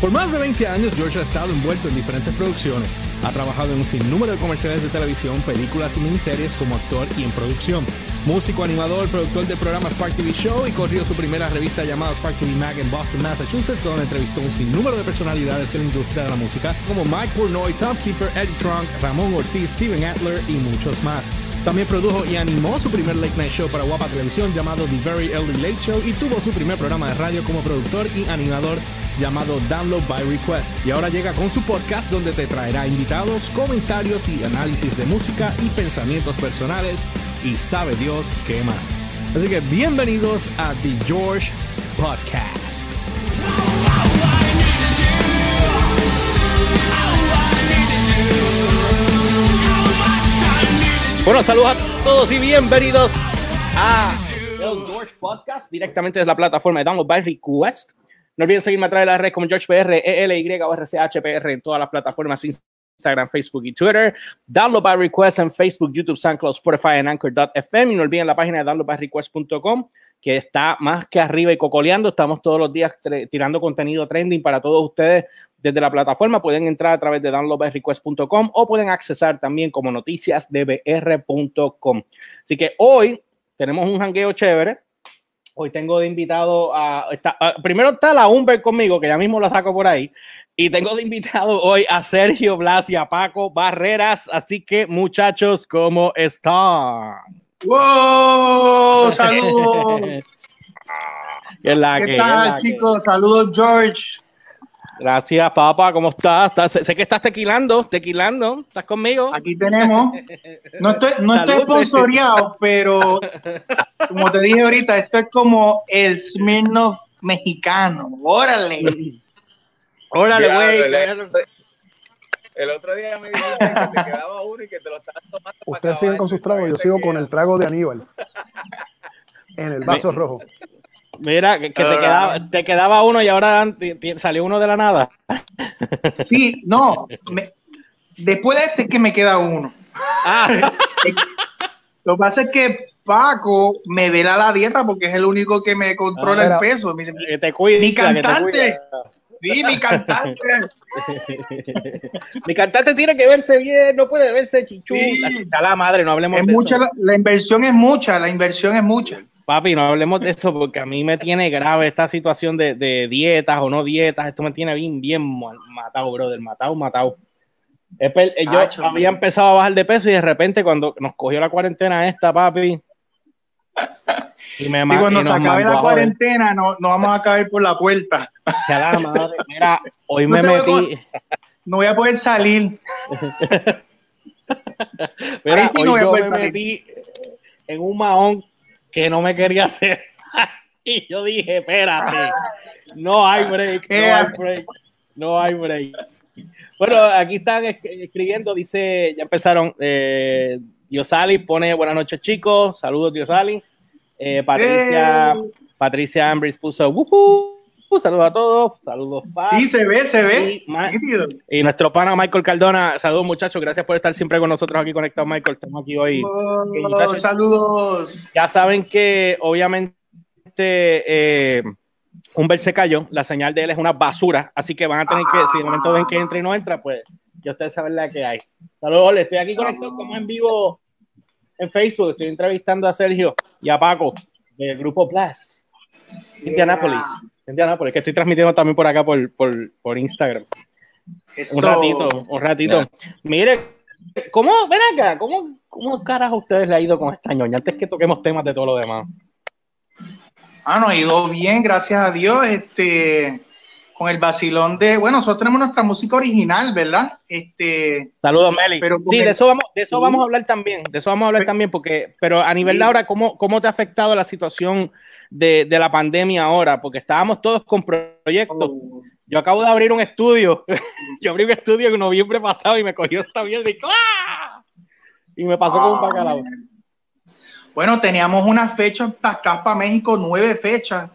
Por más de 20 años, George ha estado envuelto en diferentes producciones. Ha trabajado en un sinnúmero de comerciales de televisión, películas y miniseries como actor y en producción. Músico, animador, productor de programas Spark TV Show y corrió su primera revista llamada Spark TV Mag en Boston, Massachusetts, donde entrevistó un sinnúmero de personalidades de la industria de la música como Mike Pornoy, Tom Keeper, Eddie Trunk, Ramón Ortiz, Steven Adler y muchos más. También produjo y animó su primer late night show para Guapa Televisión llamado The Very Early Late Show y tuvo su primer programa de radio como productor y animador llamado Download by Request. Y ahora llega con su podcast donde te traerá invitados, comentarios y análisis de música y pensamientos personales y sabe Dios qué más. Así que bienvenidos a The George Podcast. Bueno, saludos a todos y bienvenidos a el George Podcast directamente desde la plataforma de Download by Request. No olviden seguirme a través de las redes como GeorgePR, ELY o RCHPR en todas las plataformas Instagram, Facebook y Twitter. Download by Request en Facebook, YouTube, SoundCloud, Spotify en Anchor.fm. Y no olviden la página de downloadbyrequest.com que está más que arriba y cocoleando. Estamos todos los días tirando contenido trending para todos ustedes desde la plataforma. Pueden entrar a través de downloadbyrequest.com o pueden accesar también como noticiasdbr.com. Así que hoy tenemos un jangueo chévere. Hoy tengo de invitado a, Primero está la Humber conmigo, que ya mismo la saco por ahí. Y tengo de invitado hoy a Sergio Blas y a Paco Barreras. Así que, muchachos, ¿cómo están? ¡Wow! ¡Saludos! ¿Qué, tal, chicos? Saludos, George. Gracias, papá. ¿Cómo estás? Sé, que estás tequilando, tequilando. ¿Estás conmigo? Aquí tenemos. No estoy, no estoy sponsoreado, pero como te dije ahorita, esto es como el Smirnoff mexicano. Órale. Órale, güey. El otro día me dijiste que te quedaba uno y que te lo estabas tomando. Ustedes siguen con sus tragos, yo sigo con el trago de Aníbal. En el vaso rojo. Mira, que, te, quedaba, te, quedaba, uno y ahora salió uno de la nada. Sí, no. después de este que me queda uno. Ah. Lo que pasa es que Paco me vela la dieta porque es el único que me controla el peso. que te cuida, mi cantante. Sí, mi cantante. mi cantante tiene que verse bien, no puede verse chichu. La madre, no hablemos de mucha, eso. la, inversión es mucha, la inversión es mucha. Papi, no hablemos de eso porque a mí me tiene grave esta situación de, dietas o no dietas. Esto me tiene bien, bien matado, brother. Matado, matado. Yo había empezado a bajar de peso y de repente cuando nos cogió la cuarentena esta, papi. Y, me, y cuando se acabe la cuarentena, no, no vamos a caer por la puerta. Mira, hoy me metí. no voy a poder salir. mira, hoy yo me metí en un mahón que no me quería hacer. y yo dije, espérate, no hay break, no hay break, no hay break. Bueno, aquí están escribiendo, dice, ya empezaron, eh, Diosali pone buenas noches chicos, saludos Diosali. Eh, Patricia, Patricia Ambris puso, saludos a todos, saludos. Sí, se ve, se ve. Y, nuestro pana Michael Cardona, saludos muchachos, gracias por estar siempre con nosotros aquí conectados, Michael. Estamos aquí hoy. Oh, saludos. Ya saben que obviamente eh, Humbert se cayó, la señal de él es una basura, así que van a tener que, si de momento ven que entra y no entra, pues ya ustedes saben la que hay. Saludos, estoy aquí conectado como en vivo en Facebook, estoy entrevistando a Sergio y a Paco del grupo Plus, Indianapolis. Indianapolis, que estoy transmitiendo también por acá por, por, por Instagram. Un ratito, un ratito. Mire, ¿cómo, ven acá, cómo, cómo carajo ustedes le ha ido con esta ñoña antes que toquemos temas de todo lo demás? Ah, nos ha ido bien, gracias a Dios. Este, con el vacilón de, bueno, nosotros tenemos nuestra música original, ¿verdad? Este, Saludos, Meli. sí, de eso vamos, de eso vamos a hablar también, de eso vamos a hablar también, porque, pero a nivel de ahora, ¿cómo, ¿cómo te ha afectado la situación de, de la pandemia ahora? Porque estábamos todos con proyectos. Oh. Yo acabo de abrir un estudio, yo abrí un estudio en noviembre pasado y me cogió esta mierda y ¡ah! Y me pasó con un bacalao. Bueno, teníamos unas fechas acá para México, nueve fechas,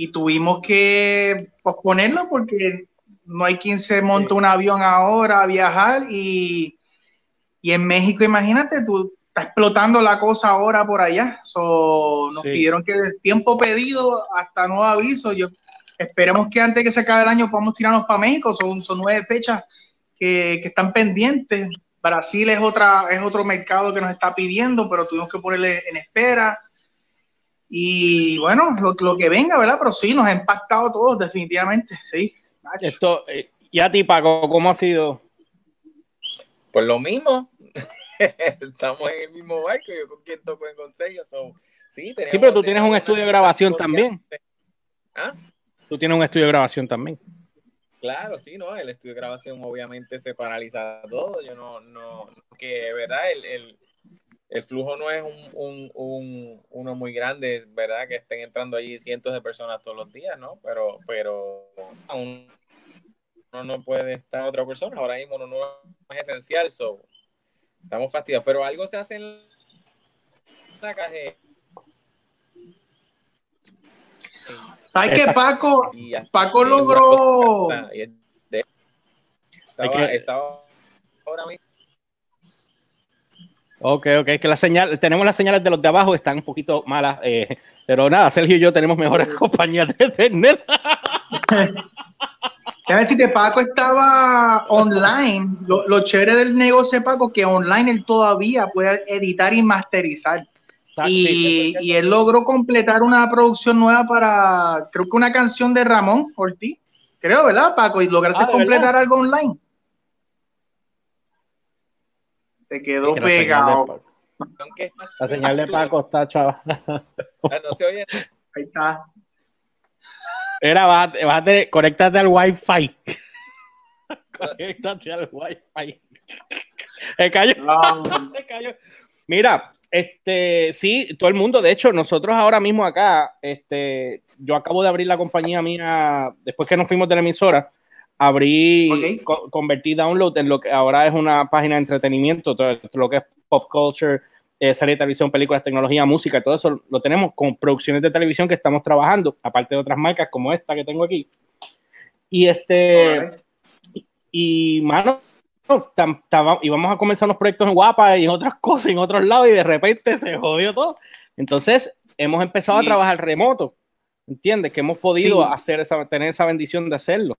y tuvimos que posponerlo porque no hay quien se monte un avión ahora a viajar y, y, en México, imagínate, tú estás explotando la cosa ahora por allá. So, nos pidieron que tiempo pedido hasta nuevo aviso. Yo esperemos que antes que se acabe el año podamos tirarnos para México. Son, son nueve fechas que, que están pendientes. Brasil es, otra, es otro mercado que nos está pidiendo, pero tuvimos que ponerle en espera. Y bueno, lo, lo que venga, ¿verdad? Pero sí, nos ha impactado a todos, definitivamente, sí. Esto, eh, y a ti, Paco, ¿cómo ha sido? Pues lo mismo. Estamos en el mismo barco. Yo con quien toco en consejo. So, sí, tenemos- Sí, pero tú tienes un estudio de grabación también. ¿Ah? Tú tienes un estudio de grabación también. Claro, sí, ¿no? El estudio de grabación obviamente se paraliza todo. Yo no, no, que, ¿verdad? El, el, el flujo no es un, un, un, uno muy grande, ¿verdad? Que estén entrando allí cientos de personas todos los días, ¿no? Pero, pero aún uno no puede estar otra persona. Ahora mismo uno no es esencial, so, estamos fastidiados. Pero algo se hace en la caja. ¿Sabes qué, Paco? Paco logró. estaba ahora mismo. Ok, ok, es que la señal, tenemos las señales de los de abajo, están un poquito malas, eh, pero nada, Sergio y yo tenemos mejores compañías de internet. Déjame decirte, Paco estaba online. Lo, lo chévere del negocio de Paco que online él todavía puede editar y masterizar. Y, y él logró completar una producción nueva para, creo que una canción de Ramón Ortiz. Creo, ¿verdad, Paco? Y lograste Ah, ¿de completar verdad? algo online. Se quedó Es que pegado. La señal de Paco está chava. Ah, no se oye. Ahí está. Era, bájate, bájate, conéctate al Wi-Fi. conéctate al Wi-Fi. Se cayó. Se cayó. Mira, este, sí, todo el mundo, de hecho, nosotros ahora mismo acá, este, yo acabo de abrir la compañía mía, después que nos fuimos de la emisora, abrí, Ok. co- convertí Download en lo que ahora es una página de entretenimiento, todo lo que es pop culture, eh, serie de televisión, películas, tecnología, música, todo eso lo tenemos con producciones de televisión que estamos trabajando, aparte de otras marcas como esta que tengo aquí. Y este, Alright. y mano, tam- taba- íbamos a comenzar unos proyectos en Guapa y en otras cosas, en otros lados, y de repente se jodió todo. Entonces, hemos empezado Sí. a trabajar remoto, ¿entiendes? Que hemos podido Sí. hacer esa, tener esa bendición de hacerlo.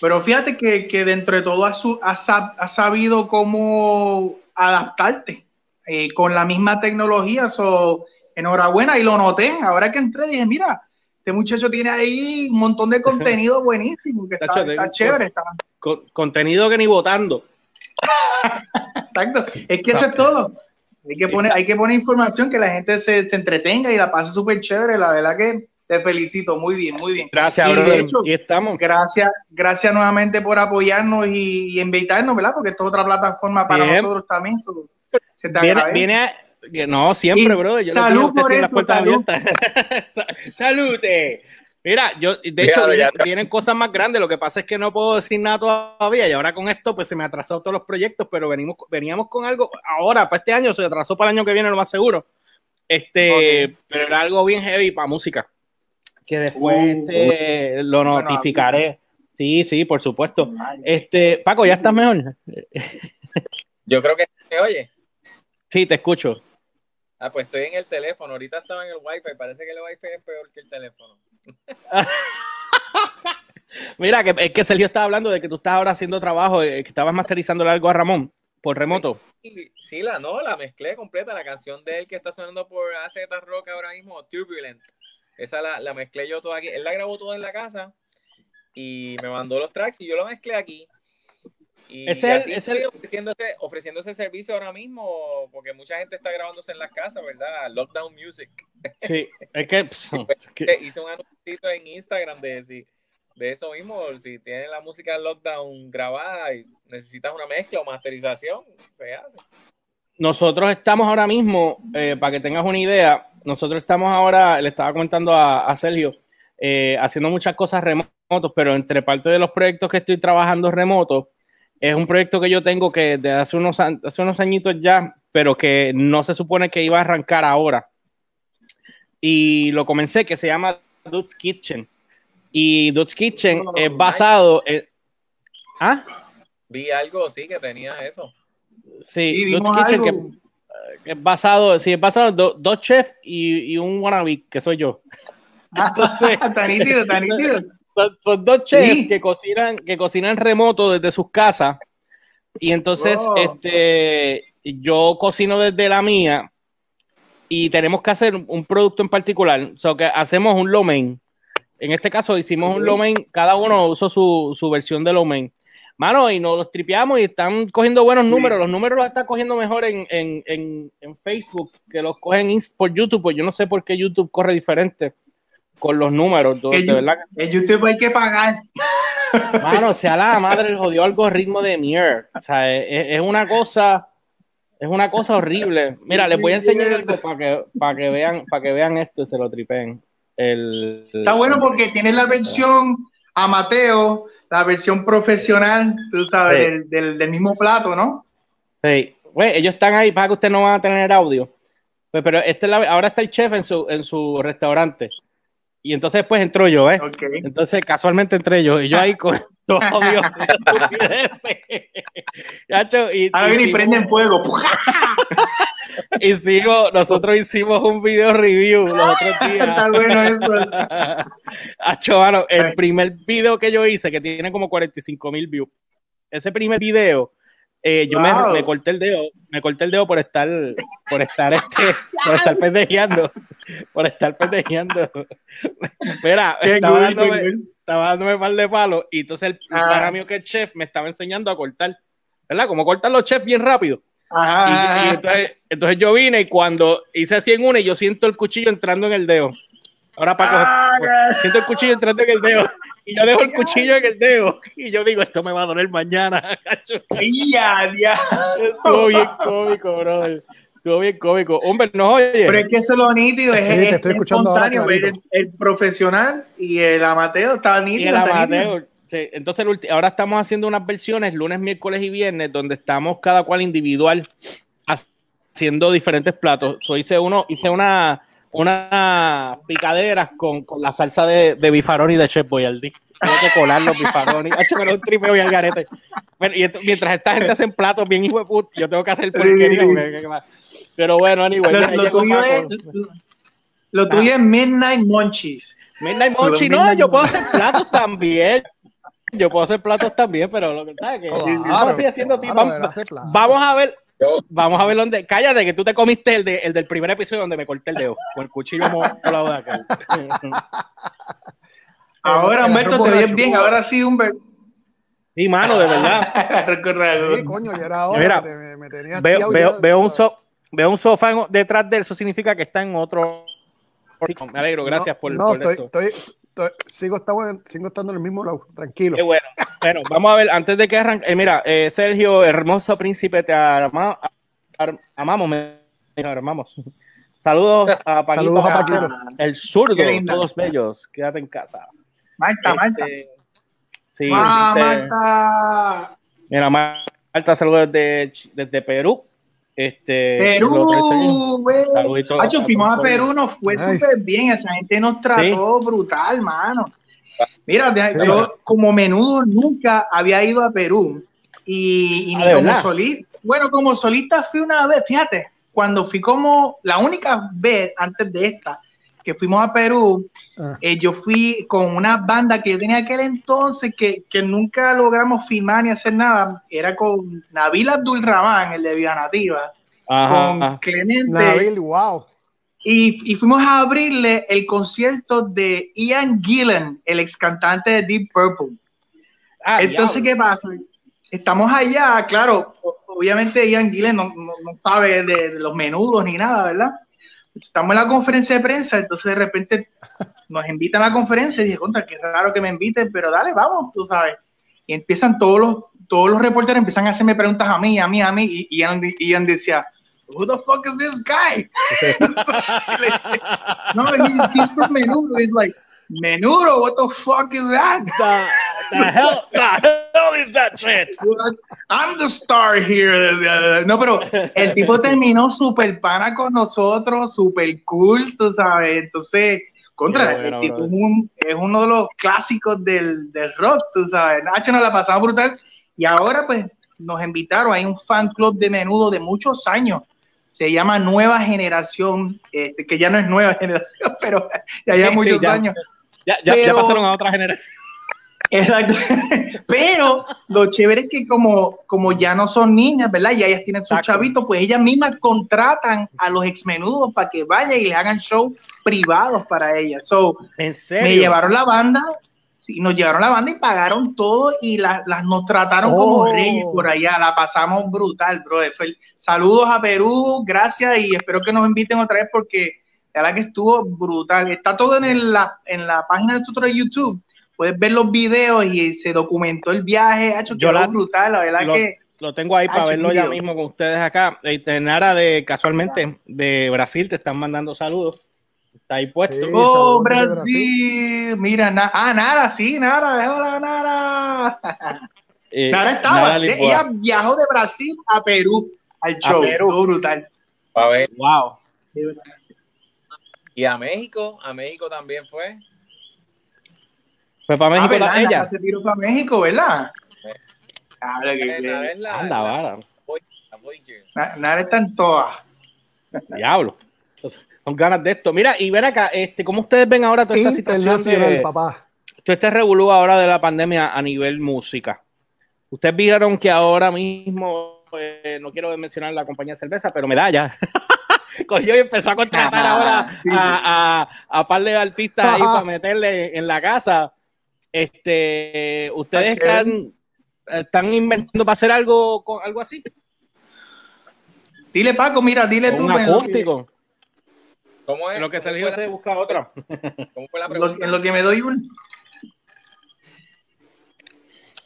Pero fíjate que, que dentro de todo has, has sab- has sabido cómo adaptarte eh, con la misma tecnología. So, enhorabuena, y lo noté. Ahora que entré, dije, mira, este muchacho tiene ahí un montón de contenido buenísimo, que está, chévere. Está, Con- contenido que ni votando. exacto. Es que eso es todo. Hay que poner, hay que poner información que la gente se, se entretenga y la pase súper chévere. La verdad que te felicito. Muy bien, muy bien. Gracias, Y de brother. hecho- y estamos. Gracias, gracias nuevamente por apoyarnos y, y invitarnos, ¿verdad? Porque esto es otra plataforma para Bien. nosotros también. so, se te Viene, viene a- no, siempre, Y brother. Yo le salud digo, usted por tiene las eso, puertas salud. Salute. Mira, yo, de hecho, vienen, cosas más grandes. Lo que pasa es que no puedo decir nada todavía. Y ahora con esto, pues se me atrasó todos los proyectos, pero venimos, veníamos con algo. Ahora, para este año, se atrasó para el año que viene, lo más seguro. Este, pero era algo bien heavy para música. Que después Uh, este, lo Bueno, notificaré. Sí, sí, por supuesto. Este, Paco, ¿ya estás mejor? Yo creo que se oye. Sí, te escucho. Ah, pues estoy en el teléfono. Ahorita estaba en el wifi. Parece que el wifi es peor que el teléfono. Mira, que, es que Sergio estaba hablando de que tú estás ahora haciendo trabajo, eh, que estabas masterizando algo a Ramón por remoto. Y, sí, la no, la mezclé completa. La canción de él que está sonando por AZ Rock ahora mismo, Turbulent. Esa la, la mezclé yo toda aquí. Él la grabó toda en la casa y me mandó los tracks y yo lo mezclé aquí. Y es- estoy es- ofreciendo, ese, ofreciendo ese servicio ahora mismo porque mucha gente está grabándose en las casas, ¿verdad? Lockdown Music. Sí, es que, pss, es que- Eh, Hice un anuncio en Instagram de, si- de eso mismo. Si tienes la música Lockdown grabada y necesitas una mezcla o masterización, se hace. Nosotros estamos ahora mismo, eh, para que tengas una idea, nosotros estamos ahora, le estaba comentando a, a Sergio, eh, haciendo muchas cosas remotos, pero entre parte de los proyectos que estoy trabajando remotos, es un proyecto que yo tengo que hace unos, hace unos añitos ya, pero que no se supone que iba a arrancar ahora. Y lo comencé, que se llama Dude's Kitchen. Y Dude's Kitchen es basado en... ¿Ah? Vi algo, sí, que tenía eso. Sí, vimos Kitchen, que, algo. que es basado, sí, es basado en do- dos chefs y, y un wannabe, que soy yo. Entonces- nítido, nítido. son, dos chefs que cocinan, que cocinan remoto desde sus casas. Y entonces, Oh. este, yo cocino desde la mía y tenemos que hacer un producto en particular. O sea, que hacemos un lomen. En este caso hicimos un lomen, cada uno usó su, su versión de lomen. Mano, y nos los tripeamos y están cogiendo buenos Sí. números. Los números los está cogiendo mejor en, en, en, en Facebook que los cogen por YouTube. Pues yo no sé por qué YouTube corre diferente con los números. De, verdad. En YouTube hay que pagar. Mano, sea la madre el jodido algoritmo de mierda. O sea, es, es una cosa, es una cosa horrible. Mira, les voy a enseñar algo para que, para que vean, para que vean esto y se lo tripeen. El, Está bueno porque tienes la versión amateur, la versión profesional, tú sabes, Sí. del, del, del mismo plato, ¿no? Sí, güey, ellos están ahí para que ustedes no van a tener audio. Pues, pero este es la- ahora está el chef en su, en su restaurante. Y entonces pues entró yo, ¿eh? Ok. Entonces casualmente entré yo. Y yo ahí con todo. Chacho, y, Ahora viene y hicimos- prenden fuego. Hicimos, nosotros hicimos un video review los otros días. Está bueno eso. Acho, mano, el primer video que yo hice, que tiene como 45 mil views, ese primer video, eh, yo me- Wow. me, corté el dedo, me corté el dedo por estar, por estar este, por estar pendejeando, por estar pendejeando. Mira, estaba dándome, estaba dándome par de palos y entonces el Ah. para mío que es chef me estaba enseñando a cortar, ¿verdad? Como cortan los chefs bien rápido. Y, Ajá. y entonces, entonces yo vine y cuando hice así en una y yo siento el cuchillo entrando en el dedo. Ahora para coger, Ah, siento el cuchillo entrando en el dedo y yo dejo el cuchillo en el dedo y yo digo, esto me va a doler mañana. cacho. ya, ya. Estuvo bien cómico, brother. Estuvo bien cómico. Hombre, no, oye. Pero es que eso es lo nítido, es, Sí, te es- estoy es escuchando ahora espontáneo, el, el profesional y el amateur está y nítido. el amateur. Sí, Entonces, ahora estamos haciendo unas versiones lunes, miércoles y viernes donde estamos cada cual individual haciendo diferentes platos. So, hice uno, hice una, una picaderas con, con la salsa de, de bifaroni y de Chef Boyardee. Tengo que colar los bifaroni. Ha hecho un tripeo y al garete. Bueno, y esto- mientras esta gente hace platos bien hijo de puta, yo tengo que hacer porquería. Sí. Pero bueno, anyway. Lo, lo tuyo es, lo tuyo es Midnight Munchies. Midnight Mochi, no, Midnight yo puedo hacer platos también. Yo puedo hacer platos también, pero lo que pasa es que Claro, yo estoy haciendo claro, vamos, vamos a ver, Yo- vamos a ver dónde. Cállate, que tú te comiste el, de, el del primer episodio donde me corté el dedo con el cuchillo molado de aquel. Ahora, Humberto, te ves bien. Ahora sí, Humberto. Sí, mano, de verdad. Recuerda, Sí, coño, ya era hora. Mira, que me, me tenías Veo, veo, un so- veo un sofá en- detrás de él, eso significa que está en otro. Me alegro, gracias no, por, No, por estoy, esto. estoy- sigo, estando, sigo estando en el mismo lado, tranquilo. Qué bueno. Bueno, vamos a ver, antes de que arranque, eh, mira, eh, Sergio, hermoso príncipe, te ama- ar- amamos, me amamos. Saludos a Paquito, Saludos a Paquito. el zurdo, todos bellos, quédate en casa. Marta, Marta. Este, sí, Ah, este, Marta. mira, Marta, saludos desde, desde Perú. Este, Perú, güey. Hacho, fuimos a Perú, nos fue Nice. súper bien. Esa gente nos trató brutal, mano. Mira, de- Sí. yo como menudo nunca había ido a Perú. Y, y Ah, ni ¿de como solista. Bueno, como solista fui una vez, fíjate, cuando fui como la única vez antes de esta que fuimos a Perú, Ah. eh, yo fui con una banda que yo tenía aquel entonces que, que nunca logramos filmar ni hacer nada. Era con Nabil Abdul Rahman, el de Vida Nativa, con Ajá. Clemente. Nabil, wow. Y, y fuimos a abrirle el concierto de Ian Gillan, el ex cantante de Deep Purple. Ah, Entonces, diablo. ¿qué pasa? Estamos allá, claro, obviamente Ian Gillan no, no- no sabe de, de los menudos ni nada, ¿verdad? Estamos en la conferencia de prensa, entonces de repente nos invitan a la conferencia y dije, contra, qué raro que me inviten, pero dale, vamos, tú sabes. Y empiezan todos los, todos los reporteros empiezan a hacerme preguntas a mí, a mí, a mí, y Ian, Ian decía, Who the fuck is this guy? no, he's, he's from Menudo. He's like, Menudo, what the fuck is that? The, the hell, the hell is that shit? I'm the star here. No, pero el tipo terminó súper pana con nosotros, súper cool, tú sabes. Entonces, contra, bueno, el tipo es, un- es uno de los clásicos del, del rock, tú sabes. Nacho nos la pasamos brutal. Y ahora, pues, nos invitaron. Hay un fan club de menudo de muchos años. Se llama Nueva Generación, este, que ya no es nueva generación, pero ya lleva Sí, sí, muchos ya. años. Ya, ya, ya pasaron a otra generación. Exacto. Pero lo chévere es que como, como ya no son niñas, ¿verdad? Y ellas tienen sus chavitos, pues ellas mismas contratan a los exmenudos para que vayan y les hagan show privados para ellas. So, ¿En serio? me llevaron la banda, sí, nos llevaron la banda y pagaron todo y la- las nos trataron Oh. como reyes por allá. La pasamos brutal, bro. Saludos a Perú, gracias y espero que nos inviten otra vez porque la verdad que estuvo brutal. Está todo en, el- la, en la página de nosotros de YouTube. Puedes ver los videos y se documentó el viaje. Ha hecho Yo quedó la- brutal, la verdad lo- que Lo tengo ahí para verlo ya mismo con ustedes acá. Este, Nara de casualmente de Brasil te están mandando saludos. Está ahí puesto. Sí. Oh, Brasil. Mira, na- ah, Nara, sí, Nara, hola, Nara. Eh, Nara estaba, Nara ella viajó de Brasil a Perú al show, Perú. todo brutal. A ver, Wow. y a México, a México también fue. Fue para Ah, México ¿verdad? la- ella. Se tiró para México, ¿verdad? Claro que- Anda, vara. la Voyager. Na- Nara está en todas. Diablo. Entonces, con ganas de esto. Mira, y ven acá, este, ¿cómo ustedes ven ahora toda esta situación de, papá. todo este revolú ahora de la pandemia a nivel música? Ustedes vieron que ahora mismo, eh, no quiero mencionar la compañía de cerveza, pero Medalla cogió y empezó a contratar ahora Sí. a, a, a par de artistas ahí para meterle en la casa. Este, ¿ustedes Ok. están, están inventando para hacer algo con algo así? Dile, Paco, mira, dile tú. Un en lo que- acústico. ¿Cómo es? En lo que ¿Cómo Sergio se busca otra. ¿Cómo fue la pregunta? en lo que me doy un.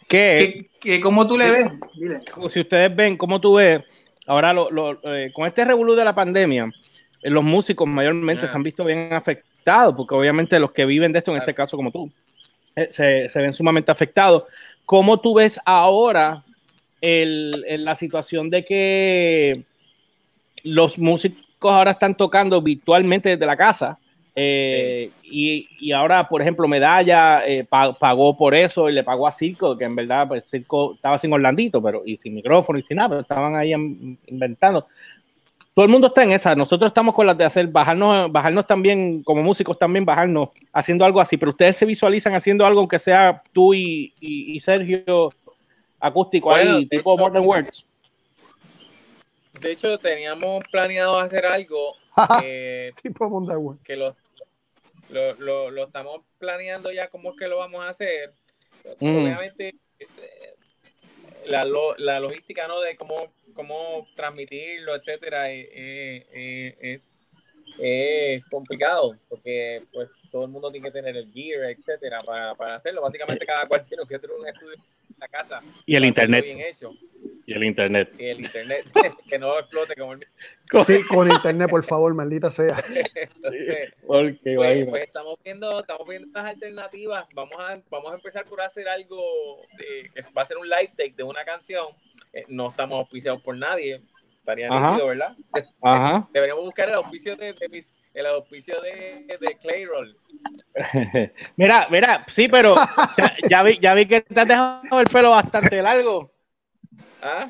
¿Qué? Que, que ¿Cómo tú le ves? Dile. si ustedes ven, cómo tú ves, ahora lo- lo- eh, con este revolú de la pandemia, eh, los músicos mayormente Ah. se han visto bien afectados, porque obviamente los que viven de esto, en este caso como tú, eh, se, se ven sumamente afectados. ¿Cómo tú ves ahora el- la situación de que los músicos ahora están tocando virtualmente desde la casa? Eh, y, ahora, por ejemplo, Medalla eh, pa- pagó por eso y le pagó a Circo, que en verdad pues, Circo estaba sin Orlandito, pero y sin micrófono y sin nada, pero estaban ahí in- inventando. Todo el mundo está en esa. Nosotros estamos con las de hacer, bajarnos, bajarnos también, como músicos también, bajarnos, haciendo algo así. Pero ustedes se visualizan haciendo algo, aunque sea tú y, y- y Sergio acústico Bueno, ahí, tipo hecho- Modern Words. De hecho, teníamos planeado hacer algo eh, tipo Wonder Woman. que lo, lo, lo, lo estamos planeando ya cómo es que lo vamos a hacer. Ujú. Obviamente, eh, la, lo- la logística ¿no? de cómo, cómo transmitirlo, etcétera, es complicado porque pues todo el mundo tiene que tener el gear, etcétera, para, para hacerlo. Básicamente cada cual tiene que tener un estudio en la casa. Y el internet. Bien hecho. Y el internet. Y el internet que no explote como el mío. Sí, con internet, por favor, maldita sea. Entonces, Porque, Pues, pues estamos viendo, estamos viendo estas alternativas. Vamos a, vamos a empezar por hacer algo de- que va a ser un live take de una canción. Eh, no estamos auspiciados por nadie. Estaría Ajá. nítido, ¿verdad? Ajá. Deberíamos buscar el auspicio de, de mis- el auspicio de, de Clayroll. Mira, mira, sí, pero ya, ya vi, ya vi que te has dejado el pelo bastante largo. ¿Ah?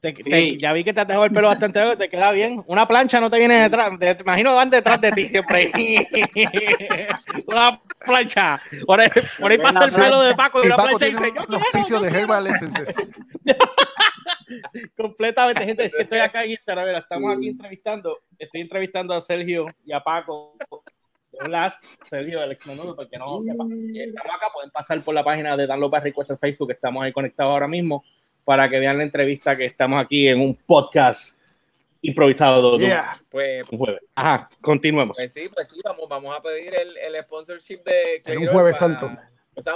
Te- te- Sí. ya vi que te has dejado el pelo bastante largo, te queda bien. Una plancha no te viene detrás, te, imagino van detrás de ti siempre. una plancha. Por ahí, por ahí pasa el pelo de Paco y Y una Paco plancha y tiene dice, yo un quiero, auspicio yo de quiero". Herbal Essences. Completamente, gente, es que estoy acá en Instagram, mira, estamos aquí entrevistando, estoy entrevistando a Sergio y a Paco. Hola, Sergio, el ex menudo, porque no lo sepa. Estamos acá, pueden pasar por la página de Dan López Request en Facebook, estamos ahí conectados ahora mismo, para que vean la entrevista que estamos aquí en un podcast improvisado de Yeah. Pues, un jueves. Ajá, continuemos. pues sí, pues sí, vamos, vamos a pedir el, el sponsorship de En un jueves para- santo.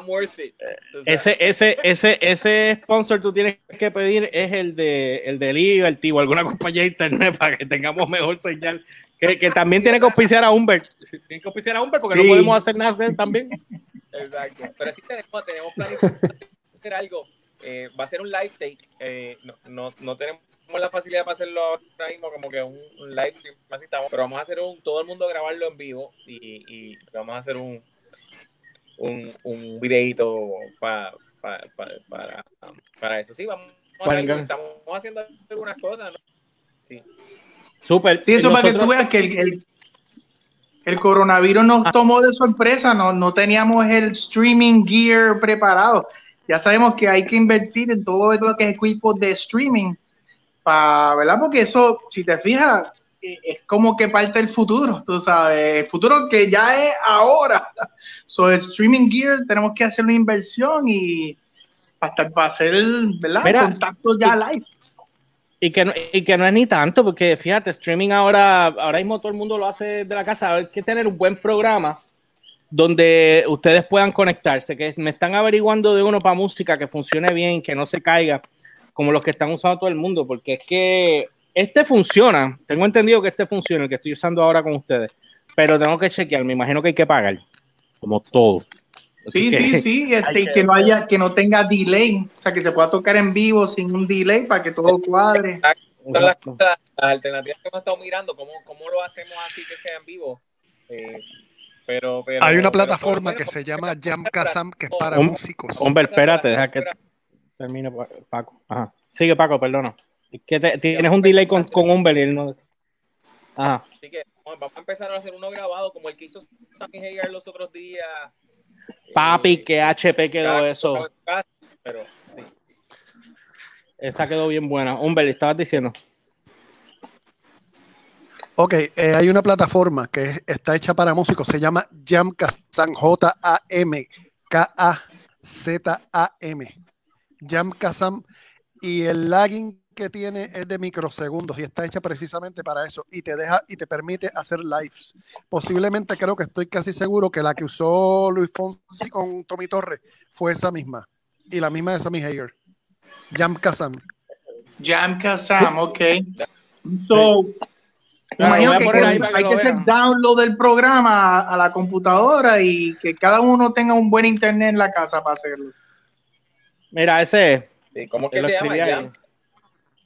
Worth it. O sea, Ese, ese, ese, ese sponsor tú tienes que pedir es el de el de Liberty o alguna compañía de internet para que tengamos mejor señal. Que, que también tiene que auspiciar a Humber. Tiene que auspiciar a Humber porque no podemos hacer nada de él también. Exacto. Pero sí tenemos, tenemos planificado hacer algo. Eh, va a ser un live take. Eh, no, no, no tenemos la facilidad para hacerlo ahora mismo como que un, un live stream. Así estamos, pero vamos a hacer un, todo el mundo grabarlo en vivo y, y vamos a hacer un, un, un videito pa- pa- pa- para, para eso. Sí, vamos a Para engan- estamos haciendo algunas cosas. ¿no? Súper. Sí, eso para que Nosotros- tú veas que el, el- el coronavirus nos tomó de sorpresa, no, no teníamos el streaming gear preparado. Ya sabemos que hay que invertir en todo lo que es equipo de streaming, para, ¿verdad? Porque eso, si te fijas, eh, es como que parte del futuro, tú sabes, el futuro que ya es ahora. So, el streaming gear tenemos que hacer una inversión y para, para hacer, ¿verdad? Mira, Contacto ya live. Y que, no, y que no es ni tanto, porque fíjate, streaming ahora, ahora mismo todo el mundo lo hace de la casa. Hay que tener un buen programa donde ustedes puedan conectarse, que me están averiguando de uno para música que funcione bien, que no se caiga, como los que están usando todo el mundo, porque es que este funciona, tengo entendido que este funciona, el que estoy usando ahora con ustedes, pero tengo que chequear, me imagino que hay que pagar, como todo. Así Sí, que- sí, sí, este, y que no haya, que no tenga delay, o sea, que se pueda tocar en vivo sin un delay para que todo cuadre. Son las, alternativas que hemos estado mirando, ¿cómo, cómo lo hacemos así que sea en vivo? Eh, pero, pero, Hay una plataforma que se llama Jam Kazam, que es para Hom- músicos. Hombre, espérate, deja que termine Pa- Paco. Ajá. Sigue Paco, perdona. Es que te- tienes un delay con, con Humber y él no... Ajá. Así que vamos vamos a empezar a hacer uno grabado como el que hizo Sammy Hagar los otros días. Papi, Eh, que HP quedó eso. Pero sí. Esa quedó bien buena. Humber, estabas diciendo. Ok, eh, hay una plataforma que es- está hecha para músicos, se llama Jam Kazam, J-A-M, K-A-Z-A-M. Jam Kazam, y el lagging que tiene es de microsegundos y está hecha precisamente para eso y te deja y te permite hacer lives. Posiblemente creo que estoy casi seguro que la que usó Luis Fonsi con Tommy Torres fue esa misma y la misma de Sammy Hager. Jam Kazam. Jam Kazam, ok. So, imagino que, hay que hacer download del programa a, a la computadora y que cada uno tenga un buen internet en la casa para hacerlo. Mira, ese ¿Cómo que lo se llama?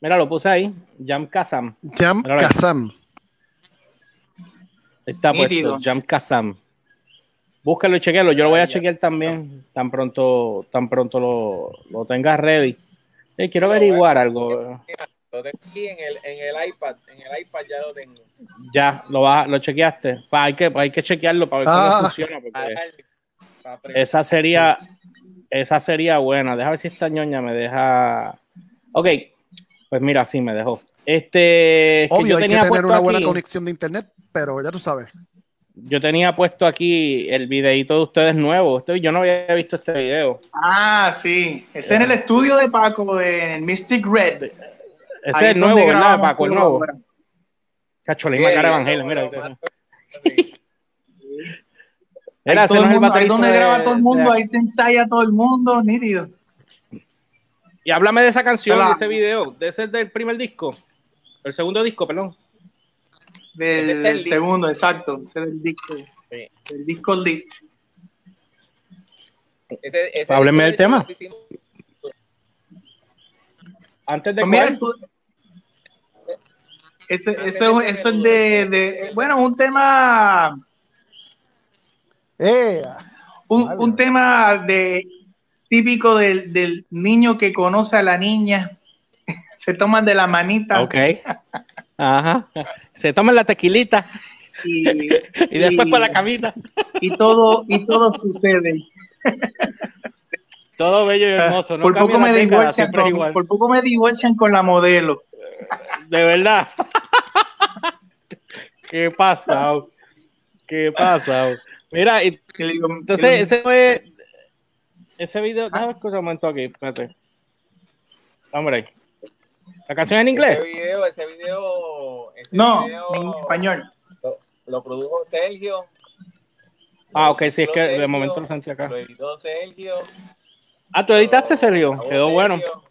Mira, lo puse ahí. Jam Kazam. Jam. Kazam. Está puesto. Jam Kazam. Búscalo y chequealo. Yo lo voy a chequear también. Tan pronto, tan pronto lo, lo tengas ready. Eh, quiero averiguar algo. Lo tengo aquí en el, en el iPad. En el iPad ya lo tengo. Ya, lo, vas- lo chequeaste. Pa, hay, que, hay que chequearlo para ver Ah. cómo funciona. porque- Esa sería, esa sería buena. Deja ver si esta ñoña me deja. Ok, pues mira, sí me dejó. Este, es que Obvio, yo hay que tenía tener puesto una buena aquí- conexión de internet, pero ya tú sabes. Yo tenía puesto aquí el videito de ustedes nuevo. Este- yo no había visto este video. Ah, sí. Ese es en el estudio de Paco, en Mystic Red. Ese Ahí es el nuevo, ¿verdad, Paco? El nuevo. ahora. Cacho, la misma Sí, cara Evangelio, mira. Mira, Ahí, todo el es mundo, ahí donde de- graba todo el mundo, de- ahí te ensaya todo el mundo, nítido. Y háblame de esa canción, Hola. de ese video. De ese del primer disco. El segundo disco, perdón. Del, del segundo, exacto. Ese es el disco. Sí. El disco lead. Ese- ese- Hábleme del tema. Antes de Pues mira, tú- ese, ese, ese es de, de- bueno, un tema, ¡Eh! un, un tema de típico del, del niño que conoce a la niña. Se toman de la manita Ok. Ajá. Se toman la tequilita y, y después para la camita. y todo, y todo sucede. Todo bello y hermoso. No por poco me década, con, igual. por poco me divorcian con la modelo. De verdad. ¿Qué pasa? ¿Qué pasa? Mira, y Y entonces ese fue. Ese video. Déjame escuchar un momento aquí. Espérate. Hombre. ¿La canción en inglés? Ese video, ese video. ese no, video en español. Lo, lo produjo Sergio. Ah, ok, sí, es que de Sergio, momento lo sentí acá. Lo editó Sergio. Ah, ¿tú editaste, Sergio? Quedó bueno. Sergio.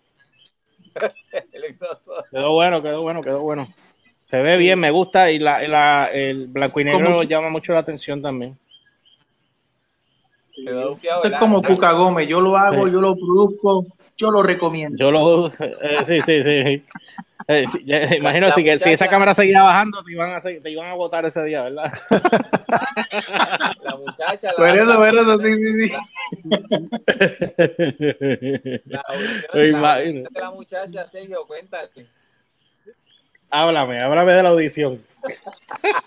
Quedó bueno, quedó bueno, quedó bueno. Se ve bien, me gusta y la, la- el blanco y negro llama mucho la atención también. Eso es como Cuca Gómez. Yo lo hago, Sí. yo lo produzco, yo lo recomiendo. Yo lo eh, sí, sí, sí. Eh, sí, ya- imagino La si, que, si esa cámara seguía bajando, te iban a, te iban a votar ese día, ¿verdad? La muchacha. La, eso, la- eso, sí, sí, sí. la la de la muchacha, Sergio, cuéntate. Háblame, háblame de la audición.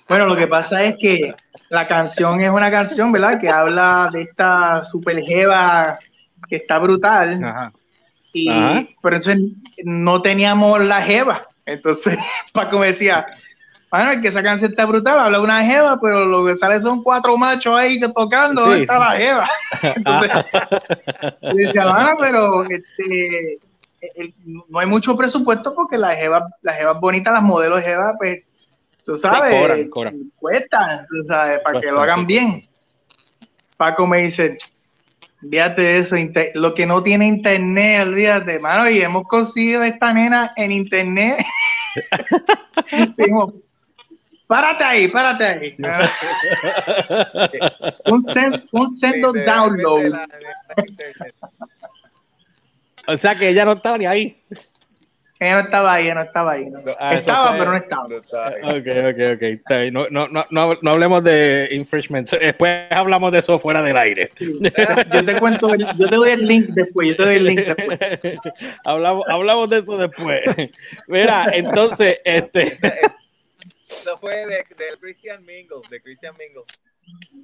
Bueno, lo que pasa es que la canción es una canción, ¿verdad? Que habla de esta super jeva que está brutal. Ajá. Y, Ajá. pero entonces no teníamos la jeva. Entonces Paco me decía, bueno, es que esa canción está brutal, habla de una jeva, pero lo que sale son cuatro machos ahí tocando, ¿dónde Sí. está la jeva? Entonces, yo decía, bueno, pero este, el- no hay mucho presupuesto porque las jevas, las jevas bonitas, las modelos jevas, pues, tú sabes, cobran, cobran. cuestan, tú sabes, para que lo hagan sí. bien. Paco me dice, Fíjate eso, lo que no tiene internet, olvídate, mano, y hemos conseguido esta nena en internet. Dijimos, párate ahí, párate ahí. un, sen- un sendo download. la- la internet. O sea que ella no estaba ni ahí. Ella no estaba ahí, ella no estaba ahí. no. Ah, estaba, fue- pero no estaba. No está ahí. Ok, ok, ok. Está bien. No, no, no, no, hablemos de infringement. Después hablamos de eso fuera del aire. Sí. Yo te cuento, el- yo te doy el link después, yo te doy el link después. hablamos, hablamos de eso después. Mira, entonces, este. Eso fue de, Christian Mingle, de Christian Mingle.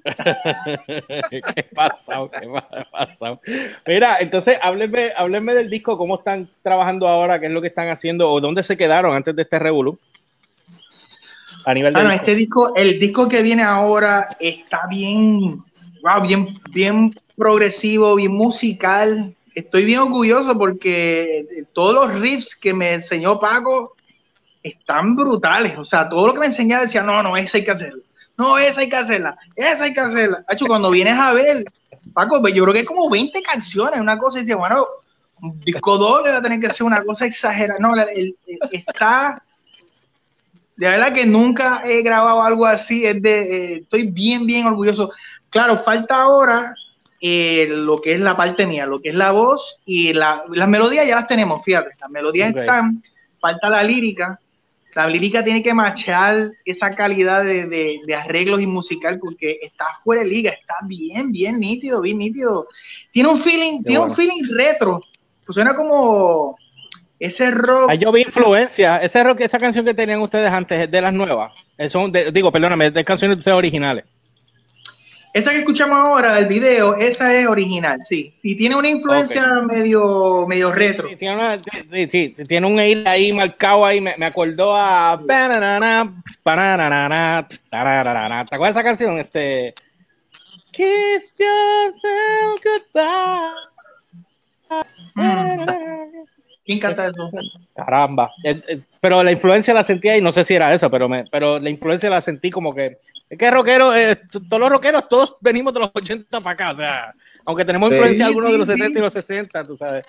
¿Qué pasa? ¿Qué pasa? Mira, entonces háblenme, háblenme del disco, cómo están trabajando ahora, qué es lo que están haciendo o dónde se quedaron antes de este revolú. A nivel de disco. este disco, el disco que viene ahora está bien, wow, bien, bien progresivo, bien musical. Estoy bien orgulloso porque todos los riffs que me enseñó Paco están brutales. O sea, todo lo que me enseñaba decía, no, no, esa hay que hacerla. No, esa hay que hacerla. Esa hay que hacerla. Hacho, cuando vienes a ver, Paco, pues yo creo que hay como 20 canciones, una cosa, y dice, bueno, un disco doble va a tener que ser una cosa exagerada. No, el- el- está de verdad que nunca he grabado algo así. Es de, eh, estoy bien, bien orgulloso. Claro, falta ahora eh, lo que es la parte mía, lo que es la voz y la- las melodías ya las tenemos, fíjate, las melodías están, falta la lírica. La lírica tiene que machar esa calidad de, de- de arreglos y musical porque está fuera de liga, está bien, bien nítido, bien nítido. Tiene un feeling, Qué tiene un feeling retro. Pues suena como ese rock. Ah, yo vi influencia. Ese rock, esa canción que tenían ustedes antes es de las nuevas. Eh, Son de- digo, perdóname, es de canciones de ustedes originales. Esa que escuchamos ahora, el video, esa es original, sí. Y tiene una influencia medio, medio retro. Sí, tiene, una- sí, tiene un aire ahí marcado ahí, me, me acordó a. ¿Te acuerdas de esa canción? Este Kiss yourself goodbye. ¿Quién canta eso? Caramba. Eh, eh, Pero la influencia la sentí ahí, no sé si era eso, pero me, pero la influencia la sentí como que es que rockero, eh, todos los rockeros, todos venimos de los 80 para acá, o sea, aunque tenemos Sí. influencia Sí, algunos sí, de los sí. 70 y los 60, tú sabes.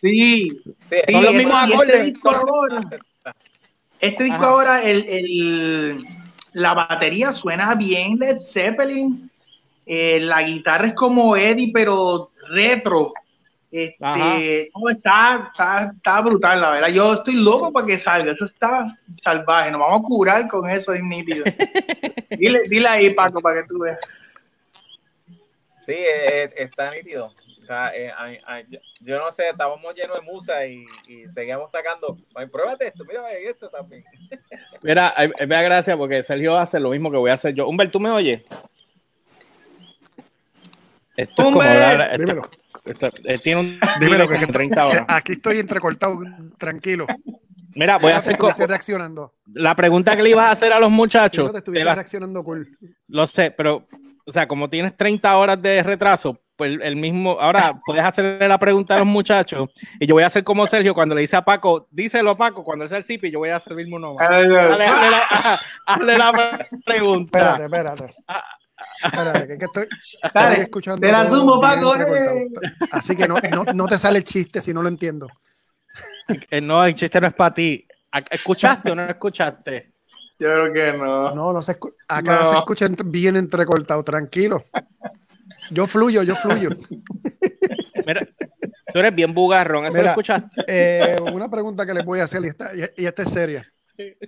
Sí, Sí, sí, Son los ese- mismos y este acordes. disco ahora, este disco ahora, el, el- la batería suena bien Led Zeppelin. eh, la guitarra es como Eddie, pero retro. Este, no, está, está, está brutal, la verdad. Yo estoy loco para que salga. Eso está salvaje. Nos vamos a curar con eso, es nítido. dile, dile ahí, Paco, para que tú veas. Sí, eh, eh, está nítido. O sea, eh, ay, ay, yo- no sé, estábamos llenos de musa y, y seguíamos sacando. Ay, pruébate esto, mira esto también. Mira, me da gracia porque Sergio hace lo mismo que voy a hacer yo. Humbert, ¿tú me oyes? Esto es como hablar- esto- esto- él tiene un Dímelo, delay que, como que- 30 horas. aquí estoy entrecortado, tranquilo. Mira, voy a hacer reaccionando. la pregunta que le ibas a hacer a los Si muchachos. no te la- reaccionando cool. lo sé, pero, o sea, como tienes 30 horas de retraso, pues el mismo, ahora puedes hacerle la pregunta a los muchachos y yo voy a hacer como Sergio cuando le dice a Paco, díselo a Paco, cuando es el CIPI, yo voy a el mismo nombre. Hazle, hazle la, hazle la pregunta. Espérate, espérate. Espérate, que, que estoy, Dale, estoy escuchando. te la bien Paco, eh. Así que no, no, no te sale el chiste si no lo entiendo. Eh, No, el chiste no es para ti. ¿Escuchaste o no escuchaste? Yo creo que no. No, no se escu- acá No. se escucha bien entrecortado, tranquilo. Yo fluyo, yo fluyo. Mira, tú eres bien bugarrón, ¿eso lo Mira. escuchaste? Eh, una pregunta que les voy a hacer y esta, y, y esta es seria.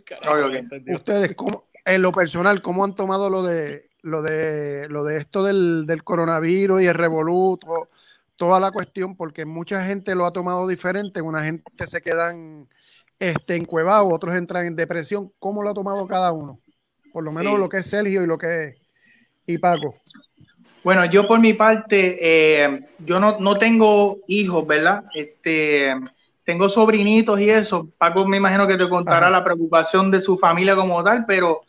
Carajo. Ustedes, ¿cómo, en lo personal, ¿cómo han tomado lo de lo de lo de esto del, del coronavirus y el revoluto, toda la cuestión? Porque mucha gente lo ha tomado diferente, una gente se quedan este, en Cuevao, otros entran en depresión. ¿Cómo lo ha tomado cada uno? Por lo menos Sí. lo que es Sergio y lo que es y Paco. Bueno, yo por mi parte, eh, yo no, no tengo hijos, ¿verdad? Este, tengo sobrinitos y eso. Paco me imagino que te contará Ajá. la preocupación de su familia como tal, pero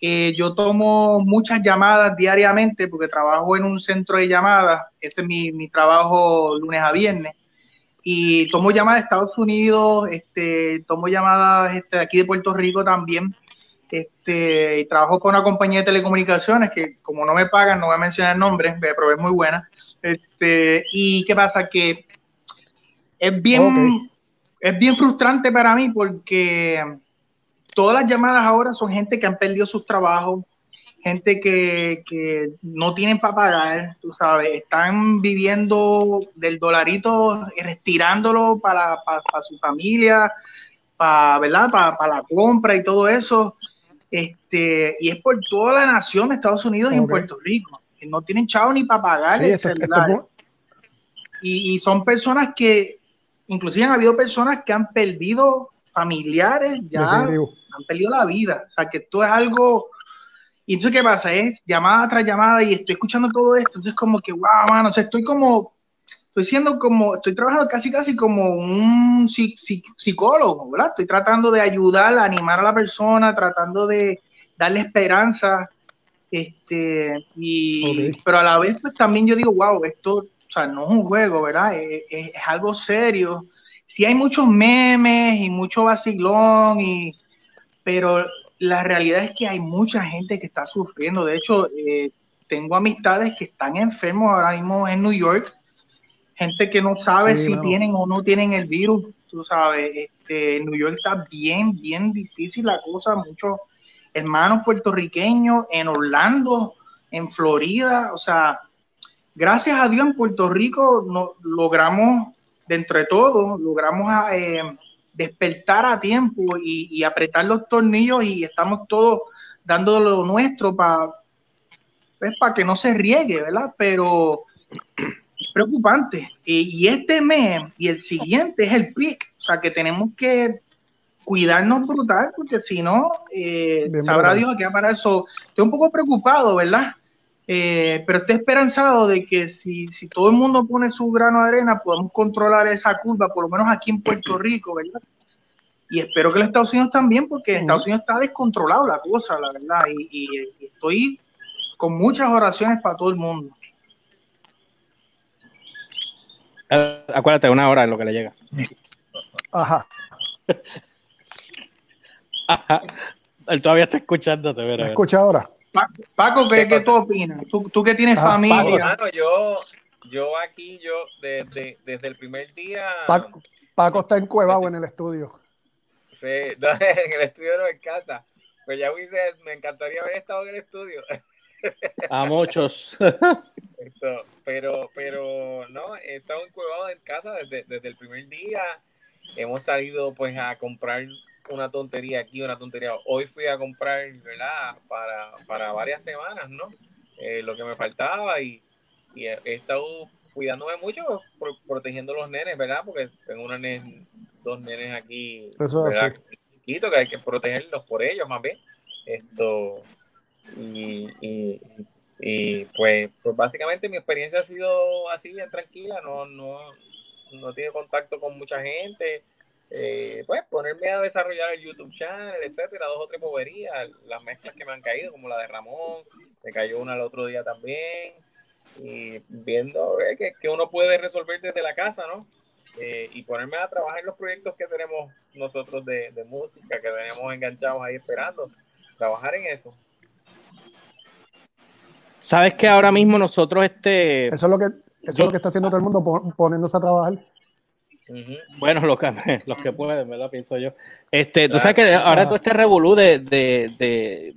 eh, yo tomo muchas llamadas diariamente porque trabajo en un centro de llamadas. Ese es mi, mi trabajo lunes a viernes. Y tomo llamadas de Estados Unidos, este, tomo llamadas este, aquí de Puerto Rico también. Este, y trabajo con una compañía de telecomunicaciones que como no me pagan, no voy a mencionar el nombre, pero es muy buena. Este, y qué pasa que es bien, es bien frustrante para mí porque todas las llamadas ahora son gente que han perdido sus trabajos, gente que, que no tienen para pagar, tú sabes, están viviendo del dolarito, restirándolo para, para, para su familia, para, ¿verdad? Para, para la compra y todo eso. Este, y es por toda la nación de Estados Unidos y en. Puerto Rico, que no tienen chavo ni para pagar Sí, el esto- esto es celular. y, y son personas que, inclusive han habido personas que han perdido familiares, ya definitivo. Han perdido la vida. O sea, que esto es algo. Y entonces, ¿qué pasa? Es llamada tras llamada y estoy escuchando todo esto. Entonces, como que, wow, mano, o sea, estoy como, estoy siendo como, estoy trabajando casi, casi como un psi- psi- psicólogo, ¿verdad? Estoy tratando de ayudar, animar a la persona, tratando de darle esperanza. Este, y, Ok. pero a la vez, pues también yo digo, wow, esto, o sea, no es un juego, ¿verdad? Es, es- es algo serio. Sí hay muchos memes y mucho vacilón, y, pero la realidad es que hay mucha gente que está sufriendo. De hecho, eh, tengo amistades que están enfermos ahora mismo en New York, gente que no sabe Sí, si tienen o no tienen el virus, tú sabes, este, en New York está bien, bien difícil la cosa, muchos hermanos puertorriqueños en Orlando, en Florida, o sea, gracias a Dios en Puerto Rico no, logramos, dentro de todo, logramos eh, despertar a tiempo y, y apretar los tornillos y estamos todos dando lo nuestro para pues, para que no se riegue, ¿verdad? Pero es preocupante. Y, y este mes y el siguiente es el pic, o sea que tenemos que cuidarnos brutal, porque si no, eh, sabrá. Dios a qué para eso. Estoy un poco preocupado, ¿verdad? Eh, pero estoy esperanzado de que si, si todo el mundo pone su grano de arena, podemos controlar esa curva, por lo menos aquí en Puerto Rico, ¿verdad? Y espero que en Estados Unidos también, porque en. Estados Unidos está descontrolado la cosa, la verdad. Y, y- y estoy con muchas oraciones para todo el mundo. Eh, Acuérdate, una hora en lo que le llega. Ajá. Ajá. Él todavía está escuchándote, ¿Me mira, mira. escucha ahora? Pa- Paco, ¿qué, ¿Qué tú opinas? Tú, tú que tienes Ah, familia. Mano, yo, yo aquí, yo desde, desde el primer día, Paco, Paco está en Cuevao en el estudio. sí, no, en el estudio no en casa. Pues ya me encantaría haber estado en el estudio. A muchos. Esto, pero, pero no, he estado encuevado en casa desde, desde el primer día. Hemos salido pues a comprar una tontería aquí, una tontería. Hoy fui a comprar, ¿verdad? Para, para varias semanas, ¿no? Eh, lo que me faltaba y, y he, estado cuidándome mucho, pro- protegiendo los nenes, ¿verdad? Porque tengo una nen- dos nenes aquí, Eso es ¿verdad? Chiquitos, que hay que protegerlos por ellos más bien. Esto, y, y, y, pues, pues básicamente mi experiencia ha sido así bien tranquila, no, no, no tiene contacto con mucha gente. Eh, pues ponerme a desarrollar el YouTube channel, etcétera, dos o tres boberías, las mezclas que me han caído, como la de Ramón, me cayó una el otro día también, y viendo eh, que, que uno puede resolver desde la casa, ¿no? Eh, y ponerme a trabajar en los proyectos que tenemos nosotros de, de música, que tenemos enganchados ahí esperando, trabajar en eso. Sabes que ahora mismo nosotros, este, Eso es lo que, eso es lo que está haciendo todo el mundo, pon- poniéndose a trabajar. Bueno, los que, los que pueden, ¿verdad? Pienso yo. Este, tú Claro. sabes que ahora Ajá. todo este revolú de, de, de,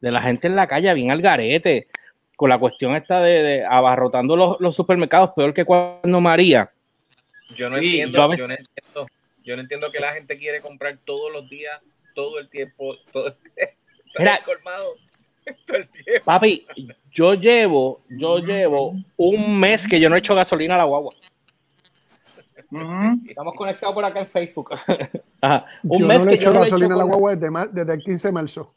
de la gente en la calle, bien al garete, con la cuestión esta de, de abarrotando los, los supermercados, peor que cuando María. Yo no Sí, entiendo, yo a veces- yo no entiendo, yo no entiendo que la gente quiere comprar todos los días, todo el tiempo, todo, está Mira. colmado todo el tiempo. Papi, yo llevo, yo llevo un mes que yo no he hecho gasolina a la guagua. Estamos conectados por acá en Facebook. Ajá. Un yo mes no le que yo no gasolina a la guagua desde, el 15 de marzo.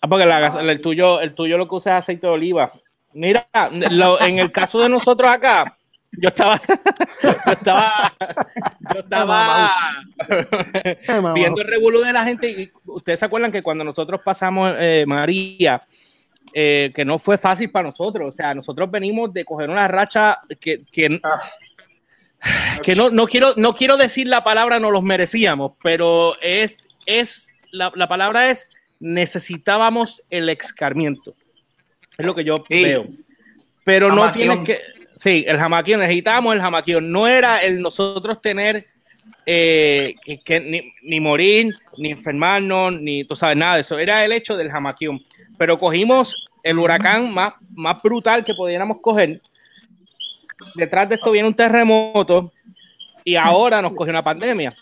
Ah, porque la el tuyo, el tuyo lo que usa es aceite de oliva. Mira, lo- en el caso de nosotros acá, yo estaba, yo estaba, yo estaba mamá. viendo el revuelo de la gente y ustedes se acuerdan que cuando nosotros pasamos eh, María, eh, que no fue fácil para nosotros, o sea, nosotros venimos de coger una racha que, que, Ah. Que no, no quiero, no quiero decir la palabra no los merecíamos, pero es, es la, la palabra es necesitábamos el escarmiento. Es lo que yo Sí. veo. Pero no tiene que. Sí, el jamaquión, necesitábamos el jamaquión. No era el nosotros tener eh, que, que ni, ni morir, ni enfermarnos, ni tú sabes nada de eso. Era el hecho del jamaquión. Pero cogimos el huracán más, más brutal que pudiéramos coger. Detrás de esto viene un terremoto y ahora nos cogió una pandemia.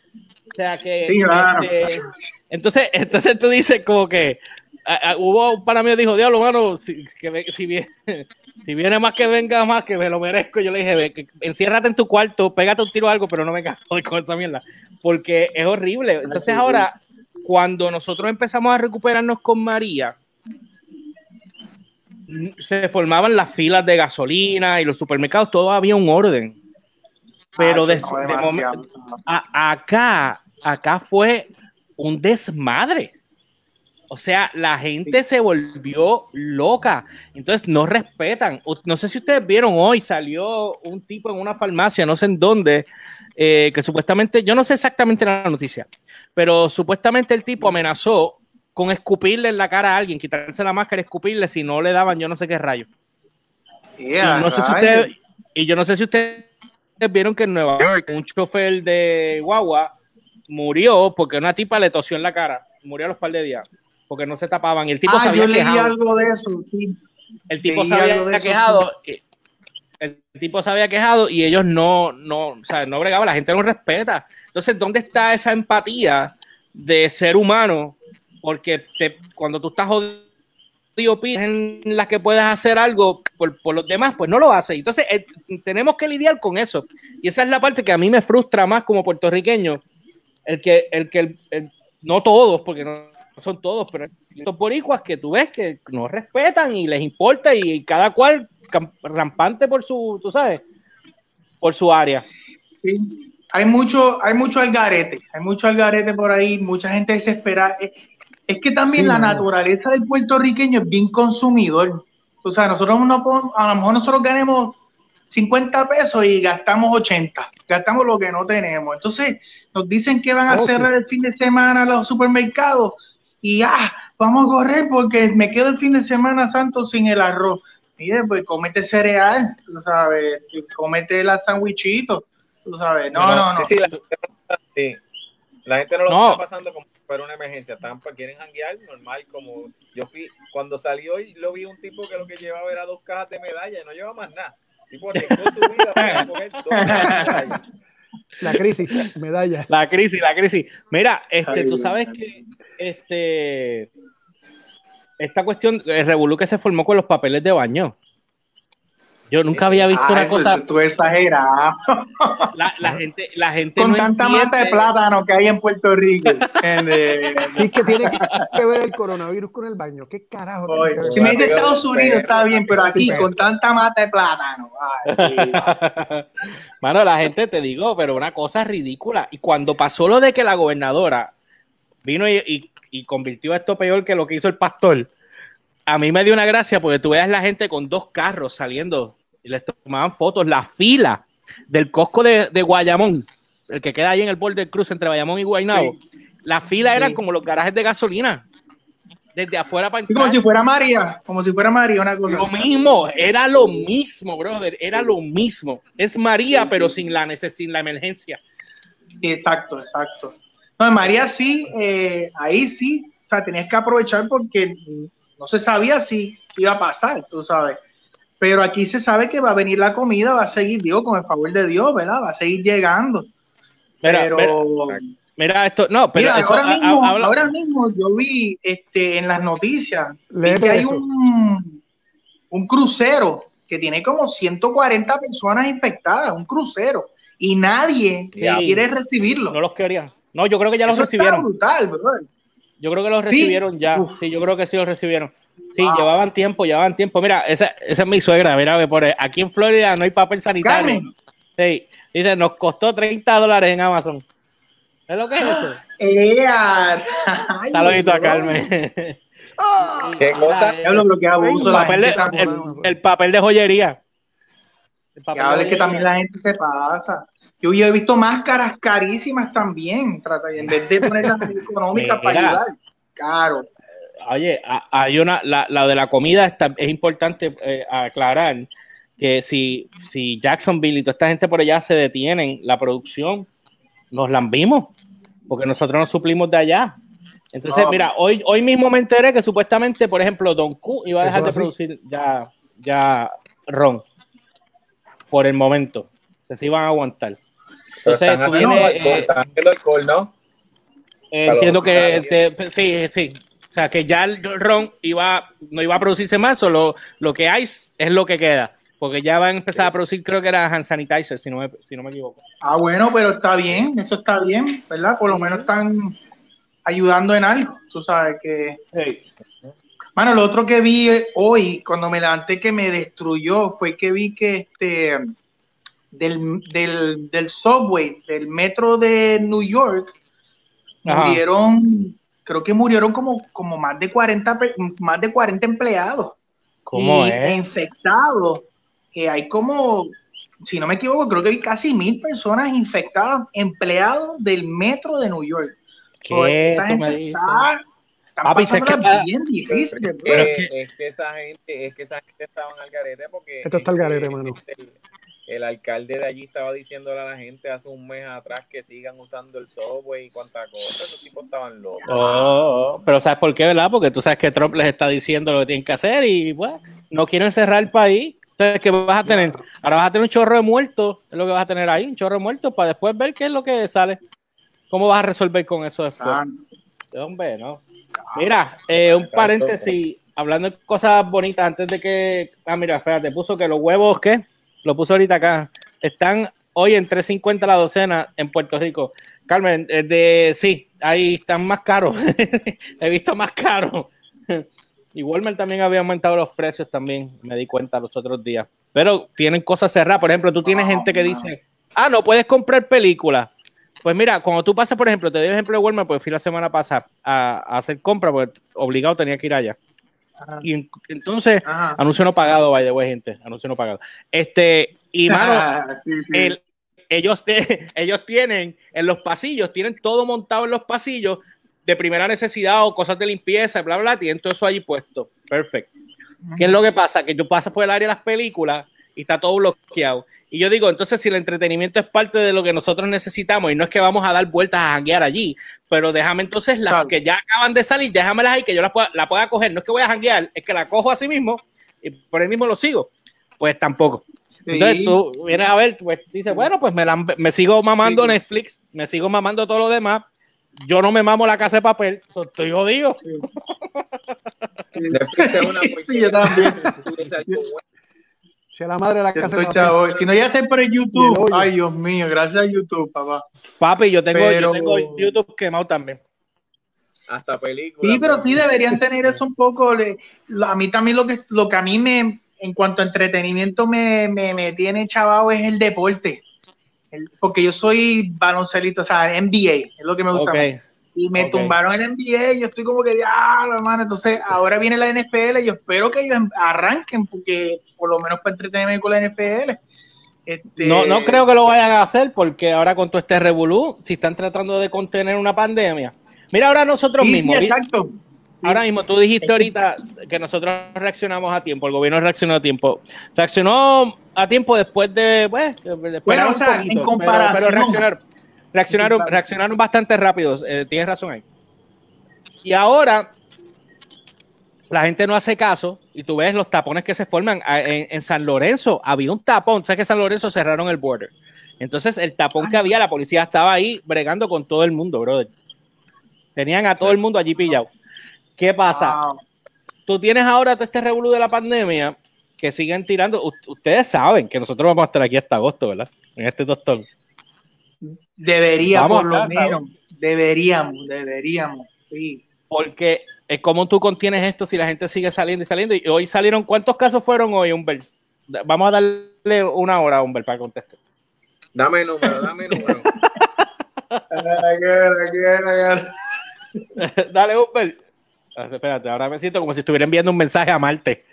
O sea que. Sí, claro. este, entonces, entonces tú dices como que hubo un pana mío dijo, diablo, mano, si, que ve- si, viene, si viene más que venga más, que me lo merezco. Yo le dije, ve, que, enciérrate en tu cuarto, pégate un tiro o algo, pero no me cago con esa mierda. Porque es horrible. Entonces ahora, cuando nosotros empezamos a recuperarnos con María, se formaban las filas de gasolina y los supermercados, todo había un orden. Pero Ah, de, no, de demasiado. momento, a- acá, acá fue un desmadre. O sea, la gente se volvió loca. Entonces no respetan. No sé si ustedes vieron hoy, salió un tipo en una farmacia, no sé en dónde, eh, que supuestamente, yo no sé exactamente la noticia, pero supuestamente el tipo amenazó con escupirle en la cara a alguien, quitarse la máscara y escupirle si no le daban yo no sé qué rayo. Yeah, y no sé si y yo no sé si ustedes vieron que en Nueva York un chofer de guagua murió porque una tipa le tosió en la cara, murió a los par de días, porque no se tapaban y el tipo se Ah, había yo leí quejado. algo de eso, sí. El tipo leí se había algo de quejado. y- El tipo se había quejado y ellos no, no, o sea, no bregaban, la gente no respeta. Entonces, ¿dónde está esa empatía de ser humano? Porque te- cuando tú estás jodido, en las que puedes hacer algo por, por los demás, pues no lo haces. Entonces, eh, tenemos que lidiar con eso. Y esa es la parte que a mí me frustra más como puertorriqueño. El que, el que, el- el- no todos, porque no son todos, pero ciertos boricuas que tú ves que no respetan y les importa y cada cual rampante por su, tú sabes, por su área. Sí. Hay mucho, hay mucho algarete, hay mucho algarete por ahí, mucha gente desesperada. Es, que también Sí, la naturaleza del puertorriqueño es bien consumidor. O sea, nosotros no podemos- a lo mejor nosotros ganemos 50 pesos y gastamos 80, gastamos lo que no tenemos. Entonces, nos dicen que van a Oh, sí. cerrar el fin de semana los supermercados y ah, vamos a correr porque me quedo el fin de semana santo sin el arroz. Mire, pues comete cereal, tú sabes, comete la sandwichito, tú sabes. No, Pero- no, no. Sí, la, gente no- sí. La gente no lo No. está pasando como fuera una emergencia. Pues, quieren janguear normal, como yo fui, cuando salí hoy, lo vi un tipo que lo que llevaba era dos cajas de medallas y no llevaba más nada. Tipo arriesgó su vida para coger dos cajas de medallas. La crisis, medalla. La crisis, la crisis. Mira, este, Ay, tú sabes que este esta cuestión, el revolú que se formó con los papeles de baño. Yo nunca había visto Ay, una pues, cosa. Tú exageras. La, la gente, la gente Con no tanta entiende- mata de plátano que hay en Puerto Rico. ¿entiendes? Sí, es que tiene que ver el coronavirus con el baño. ¿Qué carajo? Oye, si me dice Estados Unidos está bien, pero aquí Perro. con tanta mata de plátano. Ay, Mano, la gente te digo, pero una cosa ridícula. Y cuando pasó lo de que la gobernadora vino y, y- y convirtió esto peor que lo que hizo el pastor, a mí me dio una gracia porque tú veas la gente con dos carros saliendo y les tomaban fotos, la fila del Costco de, de Guayamón, el que queda ahí en el borde del cruz entre Guayamón y Guaynabo. La fila eran Sí. como los garajes de gasolina, desde afuera para Sí, entrar. como si fuera María, como si fuera María, una cosa. Lo mismo, era lo mismo, brother, era lo mismo. Es María, pero sin la sin la emergencia. Sí, exacto, exacto. No, María sí, eh, ahí sí, o sea, tenías que aprovechar porque no se sabía si iba a pasar, tú sabes. Pero aquí se sabe que va a venir la comida, va a seguir, digo, con el favor de Dios, ¿verdad? Va a seguir llegando. Mira, pero, mira, mira esto, no, pero mira, eso ahora, mismo, habla- ahora mismo yo vi este, en las noticias vi que hay un, un crucero que tiene como 140 personas infectadas, un crucero, y nadie Sí. quiere recibirlo. No los querían. No, yo creo que ya los Eso está recibieron. brutal, brother. Yo creo que los ¿Sí? recibieron ya. Uf. Sí, yo creo que sí los recibieron. Sí, Wow. llevaban tiempo, llevaban tiempo. Mira, esa, esa es mi suegra. Mira, ve por ahí. aquí en Florida no hay papel sanitario. Carmen. Sí, dice, nos costó 30 dólares en Amazon. ¿Es lo que es eso? ¡Ea! Ay, Saludito a. Carmen. Ah, ¿Qué cosa? Abuso. El papel, de, el, el papel de joyería. El papel Diablo, de es que joyería. también la gente se pasa. Yo, yo he visto máscaras carísimas también. Trata, en vez de ponerlas económicas para ayudar. Caro. Oye, hay una, la, la de la comida está, es importante eh, aclarar que si, si Jacksonville y toda esta gente por allá se detienen, la producción nos la vimos, porque nosotros nos suplimos de allá. Entonces, No. mira, hoy, hoy mismo me enteré que supuestamente, por ejemplo, Don Q iba a dejar de producir ya, ya ron por el momento. Se se iban a aguantar. Entonces, están tú vienes, alcohol, eh, alcohol, ¿no? Eh, entiendo que te- sí, sí. O sea, que ya el ron iba, no iba a producirse más, solo lo que hay es lo que queda. Porque ya van a empezar a producir, creo que era hand sanitizer, si no me, si no me equivoco. Ah, bueno, pero está bien. Eso está bien, ¿verdad? Por lo menos están ayudando en algo. Tú sabes que. Mano, lo otro que vi hoy, cuando me levanté que me destruyó, fue que vi que este del, del, del subway, del metro de New York, Ajá. murieron, creo que murieron como, como más de 40 pe- más de 40 empleados. ¿Cómo y es? infectados. que hay como, si no me equivoco, creo que hay casi mil personas infectadas, empleados del metro de New York. ¿Qué Esa gente está, están Papi, es que- bien difícil. Es bro. Pero que, es que esa gente, es que esa gente estaban al garete porque Esto está al garete, este, mano. El, el alcalde de allí estaba diciéndole a la gente hace un mes atrás que sigan usando el software y cuánta cosa. Esos tipos estaban locos. Oh, oh, pero ¿sabes por qué, verdad? Porque tú sabes que Trump les está diciendo lo que tienen que hacer y, pues, no quieren cerrar el país. Entonces, ¿qué vas a tener? Ahora vas a tener un chorro de muertos, es lo que vas a tener ahí, un chorro de muertos para después ver qué es lo que sale. ¿Cómo vas a resolver con eso después? Santo. Hombre, no. Mira, eh, un paréntesis, hablando de cosas bonitas antes de que. Ah, mira, espérate, puso que los huevos, ¿qué? Lo puso ahorita acá. Están hoy en 3.50 la docena en Puerto Rico. Carmen, eh, de sí, ahí están más caros. He visto más caros. Y Walmart también había aumentado los precios también, me di cuenta los otros días. Pero tienen cosas cerradas. Por ejemplo, tú tienes gente que dice, ah, no puedes comprar películas. Pues mira, cuando tú pasas, por ejemplo, te doy el ejemplo de Walmart, porque fui la semana pasada a, a hacer compra, porque obligado tenía que ir allá. Y en- entonces, Ajá. anuncio no pagado, by the way, gente, anuncio no pagado. Este, y mano, sí, sí. el- ellos, te- ellos tienen en los pasillos, tienen todo montado en los pasillos de primera necesidad o cosas de limpieza, bla, bla, tienen todo eso allí puesto. Perfecto. ¿Qué es lo que pasa? Que tú pasas por el área de las películas y está todo bloqueado. Y yo digo, entonces si el entretenimiento es parte de lo que nosotros necesitamos y no es que vamos a dar vueltas a janguear allí, pero déjame entonces las Claro. que ya acaban de salir, déjamelas ahí que yo las pueda, la pueda coger. No es que voy a janguear, es que la cojo así mismo y por ahí mismo lo sigo. Pues tampoco. Sí. Entonces tú vienes a ver, pues dices, bueno, pues me, la- me sigo mamando Sí. Netflix, me sigo mamando todo lo demás. Yo no me mamo la casa de papel, so, estoy jodido. Netflix es una Sí, yo también. Tú dices algo bueno. Si la madre de la casa. chavo. Si no iba a ser por el Y el YouTube, ay Dios mío, gracias a YouTube, papá. Papi, yo tengo, Pero- yo tengo YouTube quemado también. Hasta películas. Sí, pero sí deberían tener eso un poco. le- lo- a mí también lo que, lo que a mí me, en cuanto a entretenimiento me, me, me tiene chavado es el deporte. El- porque yo soy baloncelista, o sea, NBA, es lo que me gusta. Ok. más. Y me tumbaron el NBA, y yo estoy como que, diablo, hermano. Entonces, ahora viene la NFL, y yo espero que ellos arranquen, porque por lo menos para entretenerme con la NFL. Este, No, no creo que lo vayan a hacer porque ahora con todo este revolú, si están tratando de contener una pandemia. Mira, ahora nosotros Sí, sí, mismos. exacto. Ahora mismo, tú dijiste ahorita que nosotros reaccionamos a tiempo, el gobierno reaccionó a tiempo. Reaccionó a tiempo después de, pues, después Bueno, o sea, en poquito, comparación. Pero, reaccionaron, reaccionaron, reaccionaron bastante rápidos, eh, tienes razón ahí. Y ahora la gente no hace caso y tú ves los tapones que se forman. En, en San Lorenzo había un tapón, sabes que San Lorenzo cerraron el border. Entonces el tapón que había, la policía estaba ahí bregando con todo el mundo, brother. Tenían a todo el mundo allí pillado. ¿Qué pasa? Wow. Tú tienes ahora todo este revolú de la pandemia que siguen tirando. U- ustedes saben que nosotros vamos a estar aquí hasta agosto, ¿verdad? En este tostón. Debería, Vamos por lo menos. Deberíamos, deberíamos. Sí. Porque es como tú contienes esto si la gente sigue saliendo y saliendo. Y hoy salieron, ¿cuántos casos fueron hoy, Humbert? Vamos a darle una hora a Humbert para contestar. Dame el número, dame el número. Dale, Humbert. Ah, Espérate, ahora me siento como si estuviera enviando un mensaje a Marte.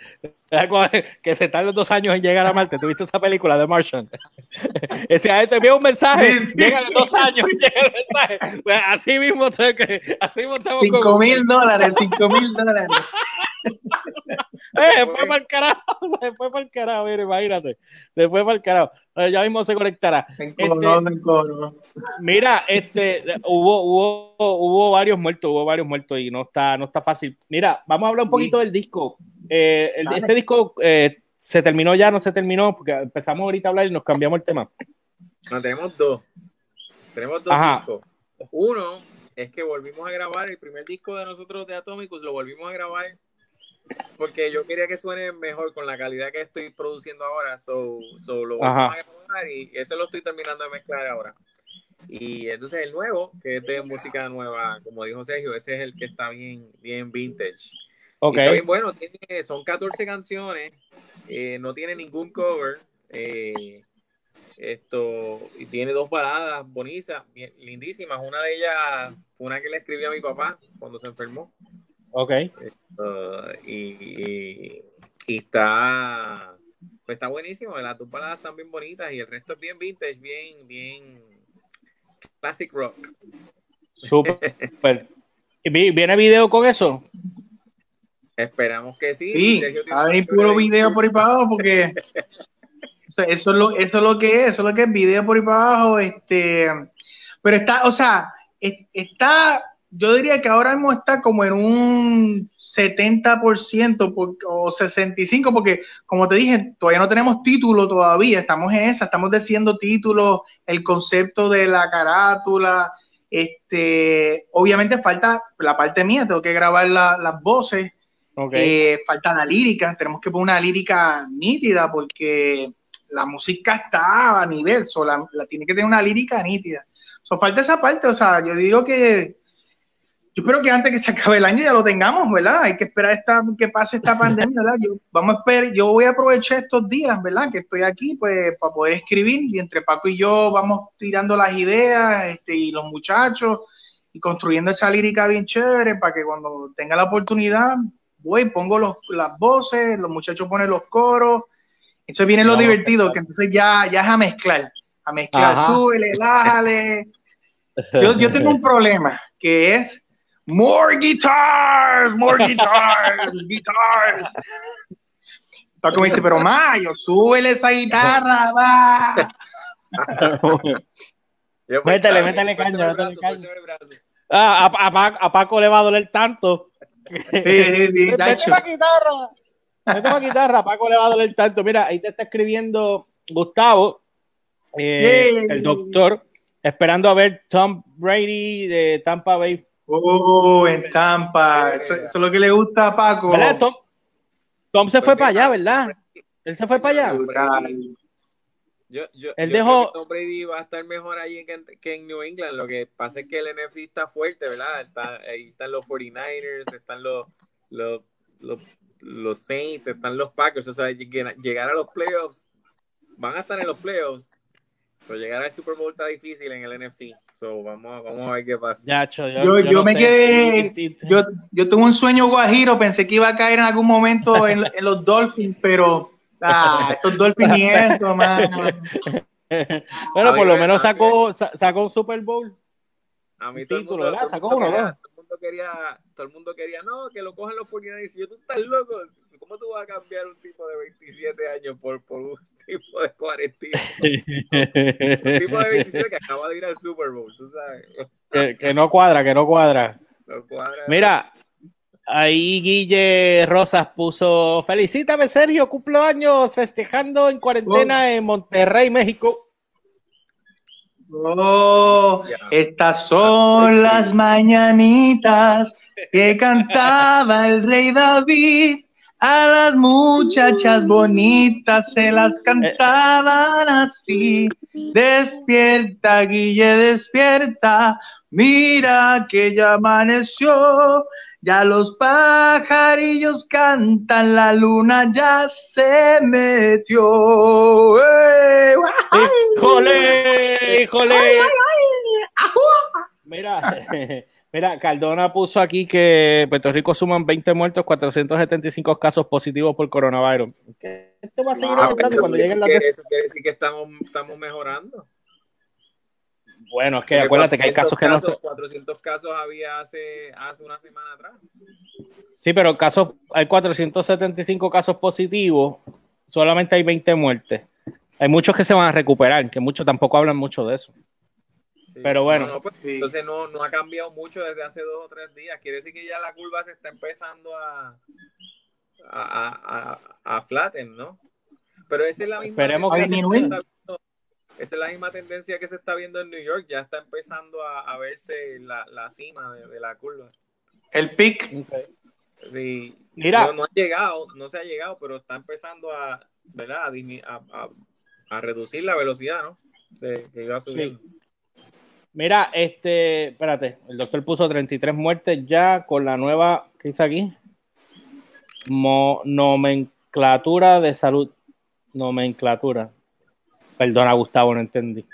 Que se tardan dos años en llegar a Marte. ¿Tuviste esa película de Martian? Ese a te envía un mensaje, Sí, sí. llega en dos años y llega el mensaje. Pues así mismo, así mismo estamos con Cinco mil dólares, cinco mil dólares. Eh, fue para el carajo, se fue para el carajo, mira, imagínate. Se fue para el carajo. Ya mismo se conectará. Encono. Mira, este, hubo, hubo, hubo varios muertos, hubo varios muertos y no está, no está fácil. Mira, vamos a hablar un poquito del disco. Eh, el- este disco eh, se terminó ya, no se terminó, porque empezamos ahorita a hablar y nos cambiamos el tema. No, tenemos dos. Tenemos dos Ajá. discos. Uno es que volvimos a grabar el primer disco de nosotros de Atomicus, lo volvimos a grabar porque yo quería que suene mejor con la calidad que estoy produciendo ahora. So, so lo Ajá. a grabar y eso lo estoy terminando de mezclar ahora. Y entonces el nuevo, que es de música nueva, como dijo Sergio, ese es el que está bien, bien vintage. Ok, Y está bien bueno, tiene, son 14 canciones, eh, no tiene ningún cover. eh, esto, y tiene dos baladas bonitas, bien- lindísimas. Una de ellas fue una que le escribí a mi papá cuando se enfermó. Ok. Uh, y, y- y está, pues está buenísimo. Las dos baladas están bien bonitas y el resto es bien vintage, bien, bien classic rock. Súper. ¿Y vi- ¿Viene video con eso? Esperamos que sí. Sí, ver puro video por ahí para abajo porque eso, eso es lo, eso es lo que es, eso es lo que es video por ahí para abajo, este, pero está, o sea, es- está, yo diría que ahora mismo está como en un 70% por- o 65%, porque como te dije, todavía no tenemos título todavía, estamos en esa, estamos diciendo títulos, el concepto de la carátula, este, obviamente falta la parte mía, tengo que grabar la- las voces, Ok. eh, falta la lírica, tenemos que poner una lírica nítida porque la música está a nivel, so, la, la tiene que tener una lírica nítida. So, falta esa parte, o sea, yo digo que yo espero que antes que se acabe el año ya lo tengamos, ¿verdad? Hay que esperar esta, que pase esta pandemia, ¿verdad? Yo, vamos a esperar, yo voy a aprovechar estos días, ¿verdad? Que estoy aquí, pues, para poder escribir y entre Paco y yo vamos tirando las ideas, este, y los muchachos, y construyendo esa lírica bien chévere para que cuando tenga la oportunidad voy, pongo los, las voces, los muchachos ponen los coros. Entonces viene lo No, divertido, que entonces ya, ya es a mezclar. A mezclar, súbele, bájale. Yo, yo tengo un problema, que es more guitars, more guitars, guitars. Paco me dice, pero Mayo, súbele esa guitarra, va. Yo, pues, Métele, métele caña, el métele caña. Ah, a, a Paco- a Paco le va a doler tanto. Sí, sí, sí, Vete Nacho. la guitarra. Vete la guitarra, a Paco le va a doler tanto. Mira, ahí te está escribiendo Gustavo, eh, el doctor, esperando a ver Tom Brady de Tampa Bay. Oh, en Tampa. Eso, eso es lo que le gusta a Paco. ¿Verdad? Tom, Tom se fue para allá, Tom ¿verdad? Él se fue para allá. Yo, yo, Él yo dejó- creo que Tom Brady va a estar mejor ahí que, que en New England. Lo que pasa es que el NFC está fuerte, ¿verdad? Está, ahí están los 49ers, están los, los, los, los Saints, están los Packers. O sea, llegar a los playoffs, van a estar en los playoffs, pero llegar al Super Bowl está difícil en el NFC. So, vamos, vamos a ver qué pasa. Ya, cho, yo, Yo- yo no me sé. quedé- Yo, yo tuve un sueño guajiro, pensé que iba a caer en algún momento en, en los Dolphins, pero ah, estos Dolphins ni eso, mano. bueno, por lo menos sacó, sa- sacó un Super Bowl. A mí todo el título, mundo, ¿verdad? todo el Sacó mundo uno, todo el mundo quería, todo el mundo quería, no, que lo cojan los 49ers. Y yo, tú estás loco. ¿Cómo tú vas a cambiar un tipo de 27 años por, por un tipo de 40? Un tipo de 27 que acaba de ir al Super Bowl, tú sabes. que, que no cuadra, que no cuadra. No cuadra. Mira, ahí Guille Rosas puso, felicítame Sergio, cumpleaños festejando en cuarentena en Monterrey, México. Oh, estas son las mañanitas que cantaba el rey David A las muchachas bonitas se las cantaban así. Despierta, Guille, despierta. Mira que ya amaneció. Ya los pajarillos cantan, la luna ya se metió. ¡Eh! ¡Híjole! ¡Híjole! Mira, mira, Cardona puso aquí que Puerto Rico suman 20 muertos, 475 casos positivos por coronavirus. Esto va a seguir Ah, aumentando cuando lleguen las... Eso quiere decir que estamos, estamos mejorando. Bueno, es que acuérdate que hay casos que no... 400 casos había hace, hace una semana atrás. Sí, pero casos, hay 475 casos positivos, solamente hay 20 muertes. Hay muchos que se van a recuperar, que muchos tampoco hablan mucho de eso. Sí. Pero bueno. No, no, pues, Sí. Entonces no, no ha cambiado mucho desde hace dos o tres días. Quiere decir que ya la curva se está empezando a, a, a, a, a flatten, ¿no? Pero esa es la misma Esperemos que sí. viendo- esa es la misma tendencia que se está viendo en New York. Ya está empezando a, a verse la, la cima de, de la curva. El pic. Sí, Mira. No, no ha llegado, no se ha llegado, pero está empezando a, ¿verdad? A, a, a- a reducir la velocidad, ¿no? De, que iba subiendo. Mira, este, espérate, el doctor puso 33 muertes ya con la nueva, ¿qué dice aquí? Mo- nomenclatura de salud. Nomenclatura. Perdona, Gustavo, no entendí.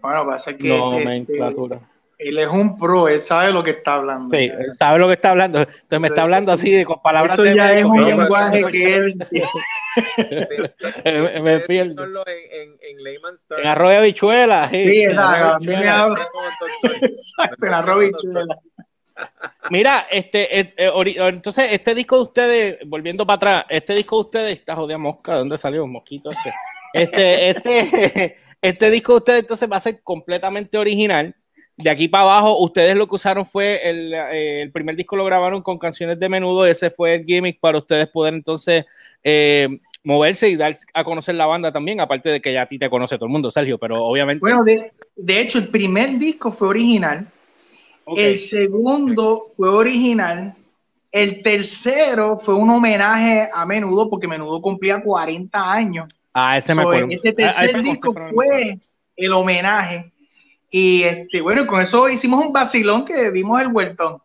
Bueno, pasa que este, Nomenclatura. él es un pro, él sabe lo que está hablando. Sí, él sabe lo que está hablando. Entonces me está hablando así de con palabras Eso de ya es médico, un lenguaje que él me, me pierdo. En, en, en layman's terms. En arroz y habichuela. Sí, Sí, en exacto. arroz y A mí me habichuela. habla- Como doctor. Exacto, la Robichuela. Mira, este, eh, eh, entonces, este disco de ustedes, volviendo para atrás, este disco de ustedes, esta jodida mosca, ¿de dónde salió? Mosquito este. Este, este, este disco de ustedes entonces va a ser completamente original. De aquí para abajo, ustedes lo que usaron fue el, eh, el primer disco lo grabaron con canciones de menudo, ese fue el gimmick para ustedes poder entonces eh, moverse y dar a conocer la banda también, aparte de que ya a ti te conoce todo el mundo, Sergio, pero obviamente. Bueno, de, de hecho, el primer disco fue original. Ok. El segundo fue original. El tercero fue un homenaje a Menudo, porque Menudo cumplía 40 años. ah, ese me So, acuerdo. ese Ah, tercer fue disco con- fue el homenaje. Y este, bueno, con eso hicimos un vacilón que dimos el vueltón.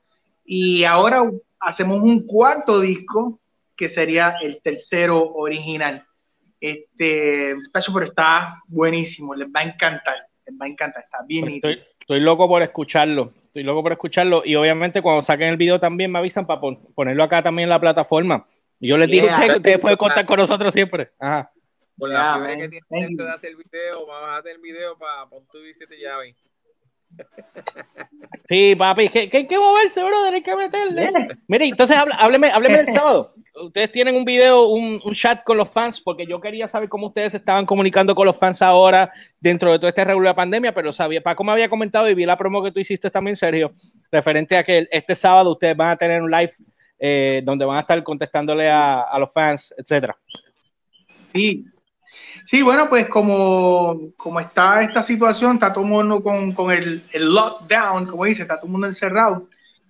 Y ahora hacemos un cuarto disco que sería el tercero original. Este, Pacho, pero está buenísimo, les va a encantar, les va a encantar, está bien. Estoy, estoy loco por escucharlo. Estoy loco por escucharlo. Y obviamente cuando saquen el video también me avisan para pon- ponerlo acá también en la plataforma. Y yo les digo a Yeah. ustedes que ustedes pueden contar con nosotros siempre. Ajá. Por la man. que tiene Thank gente you. de hacer el video, vamos a hacer el video para pon tu 17 llaves. Sí, papi, que, que hay que moverse, brother, hay que meterle. Mire, entonces hábleme, hábleme del sábado. Ustedes tienen un video, un, chat con los fans, porque yo quería saber cómo ustedes estaban comunicando con los fans ahora dentro de todo este regular de pandemia, pero sabía, Paco me había comentado y vi la promo que tú hiciste también, Sergio, referente a que este sábado ustedes van a tener un live eh, donde van a estar contestándole a, a los fans, etcétera. Sí, sí, bueno, pues como, como está esta situación, está todo el mundo con, con el, el lockdown, como dice, está todo el mundo encerrado,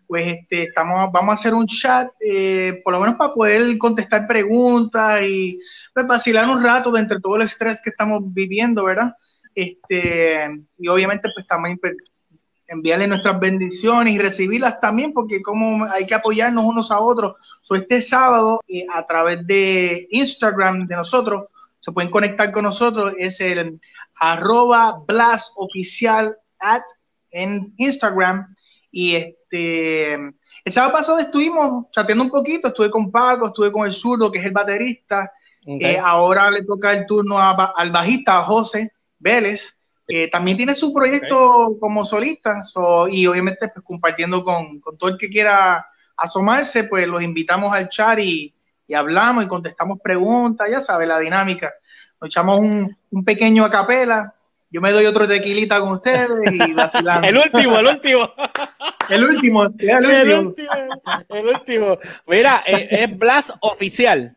pues este, estamos, vamos a hacer un chat, eh, por lo menos para poder contestar preguntas y pues, vacilar un rato entre todo el estrés que estamos viviendo, ¿verdad? Este, y obviamente pues también pues, enviarle nuestras bendiciones y recibirlas también, porque como hay que apoyarnos unos a otros. So, este sábado, eh, a través de Instagram de nosotros, se pueden conectar con nosotros, es el arroba blast oficial at en Instagram. Y este, el sábado pasado estuvimos chateando un poquito, estuve con Paco, estuve con el zurdo, que es el baterista. Eh, ahora le toca el turno a al bajista, a José Vélez, que también tiene su proyecto como solista, so, y obviamente pues compartiendo con, con todo el que quiera asomarse, pues los invitamos al chat y, y hablamos y contestamos preguntas, ya sabe la dinámica. Nos echamos un, un pequeño a capela, yo me doy otro tequilita con ustedes y vacilamos. el último, el último. el último, el El último. el último. Mira, eh, es Blast Oficial.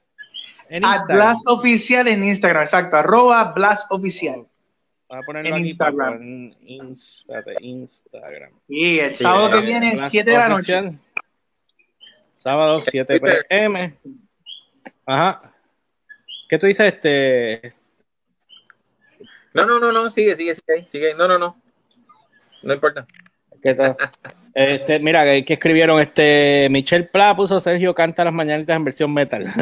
En Instagram. Blast Oficial en Instagram, exacto, arroba Blast Oficial. Voy a ponerlo en aquí, Instagram. Paco, en Ins- espérate, Instagram. Y el Sí, sábado que eh, viene, Blast 7 de la noche. Sábado 7 pm. Ajá. ¿Qué tú dices? Este. No, no, no, no, sigue, sigue, sigue, sigue. No, no, no. No importa. ¿Qué tal? Este, mira, que, escribieron este Michelle Pla puso Sergio canta las mañanitas en versión metal.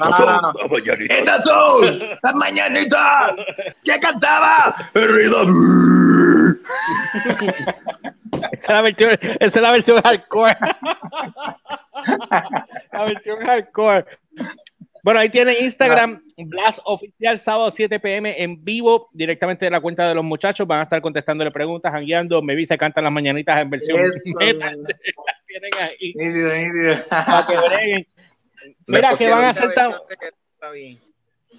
No, no, no, no. Estas son las mañanitas que cantaba Herrida. Esa es la versión, esa es la versión hardcore. la versión hardcore. Bueno, ahí tienen Instagram, Blast Oficial, sábado 7 pm en vivo, directamente de la cuenta de los muchachos. Van a estar contestándole preguntas, jangueando. Me vi se cantan las mañanitas en versión Eso. metal. Las tienen ahí. Nítido, nítido. Para que breguen. Mira, ¿qué van a hacer tan, que.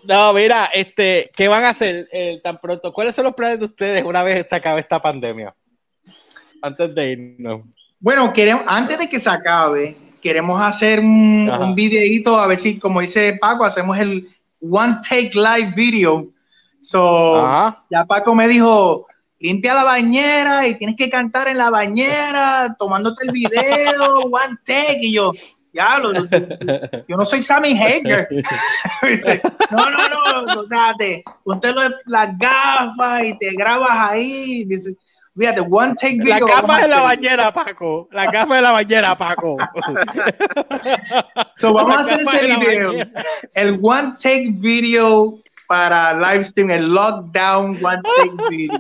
No, mira, este, ¿qué van a hacer eh, tan pronto? ¿Cuáles son los planes de ustedes una vez se acabe esta pandemia? Antes de irnos. Bueno, queremos, antes de que se acabe, queremos hacer un, Ajá. un videíto, a ver si, como dice Paco, hacemos el One Take Live Video. So, Ajá. ya Paco me dijo, limpia la bañera y tienes que cantar en la bañera, tomándote el video, One Take. Y yo, ya, lo, yo no soy Sammy Hager. Dice, no, no, no, o sea, te, ponte lo- las gafas y te grabas ahí. Dice, fíjate, One Take La Video. capa vamos a de la hacer. bañera, Paco. La capa de la bañera, Paco. So, vamos a La hacer capa ese de la video. El One Take Video para live stream, el Lockdown One Take Video.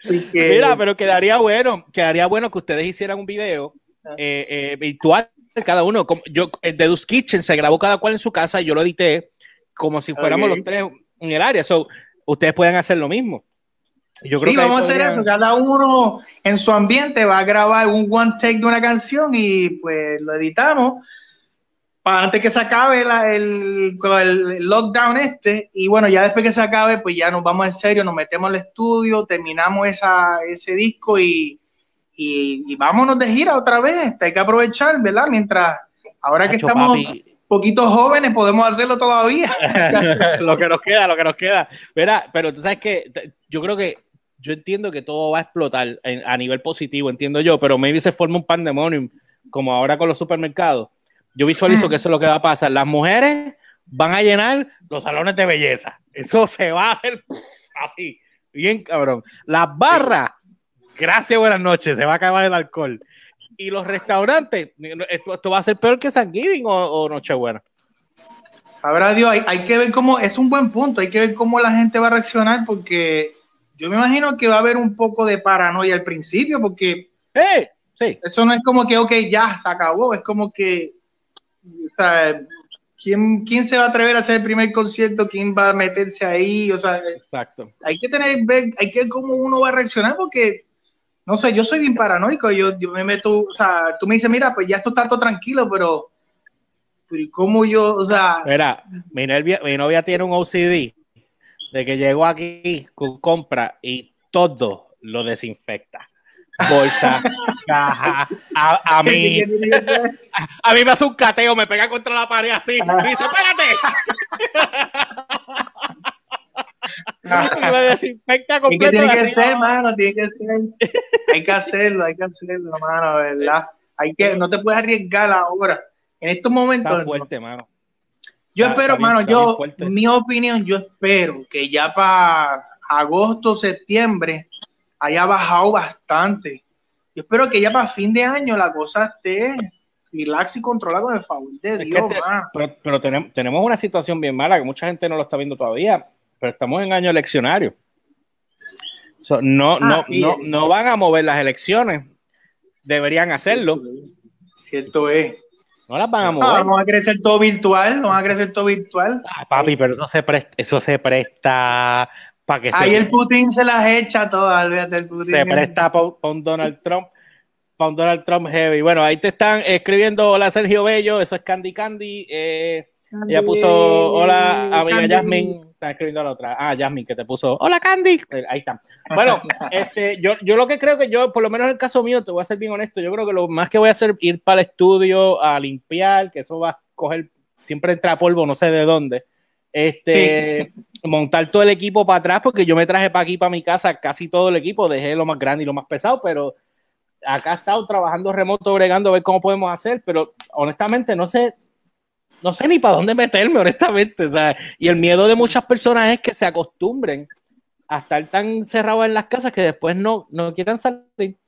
Así que, Mira, pero quedaría bueno, quedaría bueno que ustedes hicieran un video eh, eh, virtual cada uno. Como yo, el de Dus Kitchen se grabó cada cual en su casa y yo lo edité como si fuéramos Ok. los tres en el área. So, ustedes pueden hacer lo mismo. Yo creo sí, que vamos a hacer podrían- eso. Cada uno en su ambiente va a grabar un One Take de una canción y pues lo editamos para antes que se acabe la- el, el lockdown este. Y bueno, ya después que se acabe, pues ya nos vamos en serio, nos metemos al estudio, terminamos esa, ese disco y, y, y vámonos de gira otra vez. Hay que aprovechar, ¿verdad? Mientras ahora que estamos papi, poquitos jóvenes, podemos hacerlo todavía. lo que nos queda, lo que nos queda. Verá, pero tú sabes que yo creo que yo entiendo que todo va a explotar en- a nivel positivo, entiendo yo, pero maybe se forma un pandemonium como ahora con los supermercados. Yo visualizo que eso es lo que va a pasar. Las mujeres van a llenar los salones de belleza. Eso se va a hacer así, bien cabrón. Las barras, gracias, buenas noches, se va a acabar el alcohol. Y los restaurantes, esto, esto va a ser peor que San Giving o, o Nochebuena. Sabrá Dios, hay, hay que ver cómo, es un buen punto, hay que ver cómo la gente va a reaccionar porque yo me imagino que va a haber un poco de paranoia al principio porque ¡Eh! Sí. eso no es como que, ok, ya, se acabó, es como que, o sea, ¿quién, quién se va a atrever a hacer el primer concierto? ¿Quién va a meterse ahí? O sea, Exacto. hay que tener, ver, hay que ver cómo uno va a reaccionar porque, no sé, yo soy bien paranoico, yo, yo me meto, o sea, tú me dices, mira, pues ya esto está todo tranquilo, pero, pero ¿y ¿cómo yo, o sea... Mira, mi novia, mi novia tiene un OCD de que llegó aquí con compra y todo lo desinfecta. Bolsa, caja, a, a mí, a mí me hace un cateo, me pega contra la pared así y dice, espérate. Me desinfecta que tiene de que ser, mano, tiene que ser. Hay que hacerlo, hay que hacerlo, mano, ¿verdad? Hay que, no te puedes arriesgar ahora. En estos momentos, Está fuerte, mano. yo está- espero, está bien- mano, yo, fuerte. mi opinión, yo espero que ya para agosto, septiembre haya bajado bastante. Yo espero que ya para fin de año la cosa esté relax y controlada con el favor de Es que Dios, mano. Pero, pero tenemos, tenemos una situación bien mala que mucha gente no lo está viendo todavía, pero estamos en año eleccionario. So, no, Ah, no, sí, no, no van a mover las elecciones. Deberían hacerlo. Cierto es. No las van a Ah, mover. vamos a crecer todo virtual, vamos a crecer todo virtual. Ah, papi, pero eso se presta, eso se presta para que Ahí se, el Putin se las echa todas, olvídate el Putin. se presta para un Donald Trump. Para un Donald Trump heavy. Bueno, ahí te están escribiendo hola Sergio Bello, eso es Candy Candy. Eh, ella puso hola amiga Candy. Jasmine. Está escribiendo a la otra. Ah, Jasmine, que te puso hola Candy. Eh, Ahí está. Bueno, este, yo, yo lo que creo que yo, por lo menos en el caso mío, te voy a ser bien honesto, yo creo que lo más que voy a hacer es ir para el estudio a limpiar, que eso va a coger, siempre entra polvo, no sé de dónde. Este, montar todo el equipo para atrás, porque yo me traje para aquí, para mi casa, casi todo el equipo, dejé lo más grande y lo más pesado, pero acá he estado trabajando remoto, bregando, a ver cómo podemos hacer, pero honestamente no sé, no sé ni para dónde meterme, honestamente. y el miedo de muchas personas es que se acostumbren a estar tan cerrados en las casas que después no, no quieran salir.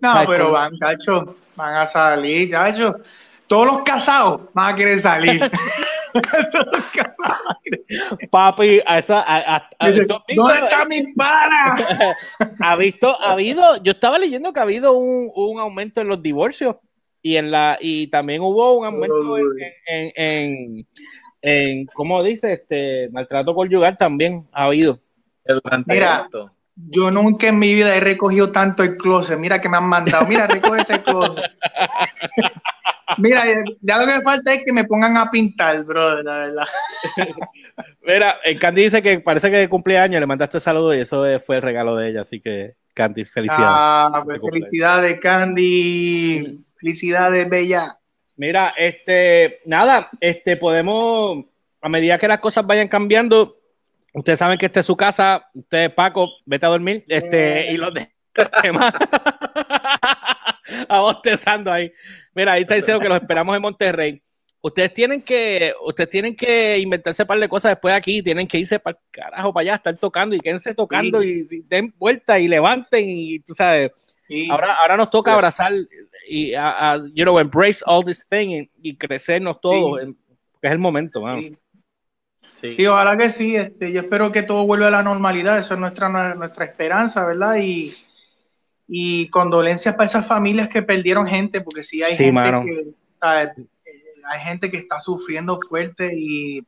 No, pero van, cacho, van a salir, cacho. Todos los casados van a querer salir. Papi, a esa, ¿dónde está mi para? ha visto, ha habido, yo estaba leyendo que ha habido un, un, aumento en los divorcios y en la y también hubo un aumento en, en, en, ¿cómo dice? Este maltrato conyugal también ha habido. Mira, yo nunca en mi vida he recogido tanto el closet. Mira que me han mandado. Mira, recoge ese closet. Mira, ya lo que me falta es que me pongan a pintar, bro, la verdad. Mira, el Candy dice que parece que de cumpleaños le mandaste saludo y eso fue el regalo de ella, así que Candy, felicidades. Ah, pues felicidades, Candy. Felicidades, Bella. Mira, este, nada, este, podemos, a medida que las cosas vayan cambiando, ustedes saben que esta es su casa, ustedes, Paco, vete a dormir, este, y los demás. abostezando ahí. Mira, ahí está diciendo que los esperamos en Monterrey. Ustedes tienen que, ustedes tienen que inventarse un par de cosas después de aquí, tienen que irse para el carajo para allá, estar tocando y quédense tocando y, den vuelta y levanten y tú sabes. Ahora, ahora nos toca abrazar y, a, you know, embrace all this thing y, crecernos todos, que es el momento, Sí. ojalá que sí. Este, yo espero que todo vuelva a la normalidad. Eso es nuestra, nuestra esperanza, ¿verdad? Y, y condolencias para esas familias que perdieron gente, porque sí hay gente que hay gente que está sufriendo fuerte y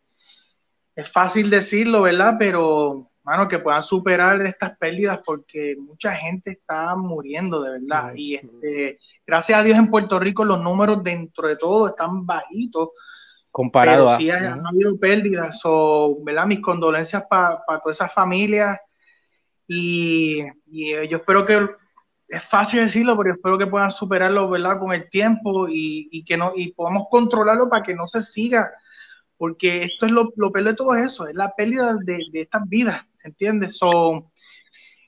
es fácil decirlo, ¿verdad? Pero, mano, que puedan superar estas pérdidas porque mucha gente está muriendo, de verdad. Y este, gracias a Dios en Puerto Rico los números dentro de todo están bajitos. Comparado pero sí ha, habido pérdidas. o ¿verdad? Mis condolencias para todas esas familias. Y, y yo espero que es fácil decirlo, pero espero que puedan superarlo, ¿verdad? Con el tiempo y, que no, y podamos controlarlo para que no se siga, porque esto es lo, lo peor de todo eso, es la pérdida de, estas vidas, ¿entiendes? So,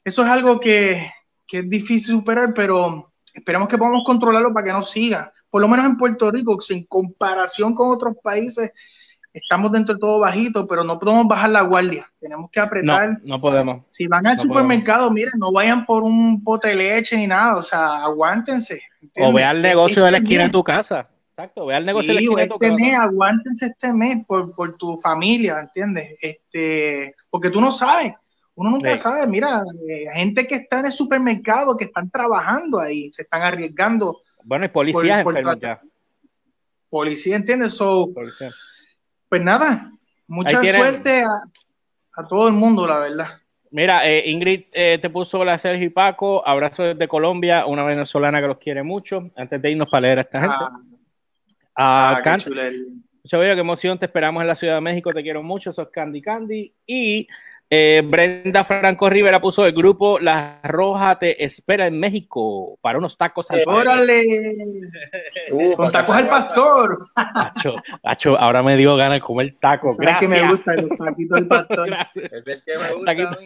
eso es algo que, que, es difícil superar, pero esperemos que podamos controlarlo para que no siga. Por lo menos en Puerto Rico, en comparación con otros países, estamos dentro de todo bajito, pero no podemos bajar la guardia. Tenemos que apretar. No, podemos. Si van al supermercado, miren, no vayan por un pote de leche ni nada, o sea, aguántense. O vea el negocio de la esquina de tu casa. Exacto, vea el negocio de la esquina de tu este Mes, aguántense este mes por, por, tu familia, ¿entiendes? Este, porque tú no sabes. Uno nunca sabe, mira, eh, gente que está en el supermercado, que están trabajando ahí, se están arriesgando. Bueno, y policías enfermos ya. Policía, ¿entiendes? So, policía pues nada, mucha suerte a, todo el mundo, la verdad. Mira, eh, Ingrid eh, te puso la Sergio y Paco, abrazo desde Colombia, una venezolana que los quiere mucho. Antes de irnos para leer a esta gente. Ah, ah qué qué emoción, te esperamos en la Ciudad de México, te quiero mucho, sos Candy Candy. Y eh, Brenda Franco Rivera puso el grupo La Roja te espera en México para unos tacos al ¡Órale! Uh, Con tacos al pastor. Acho, ahora me dio ganas de comer tacos. Gracias. que me gusta los taquitos del pastor. Gracias. Es el que me gusta.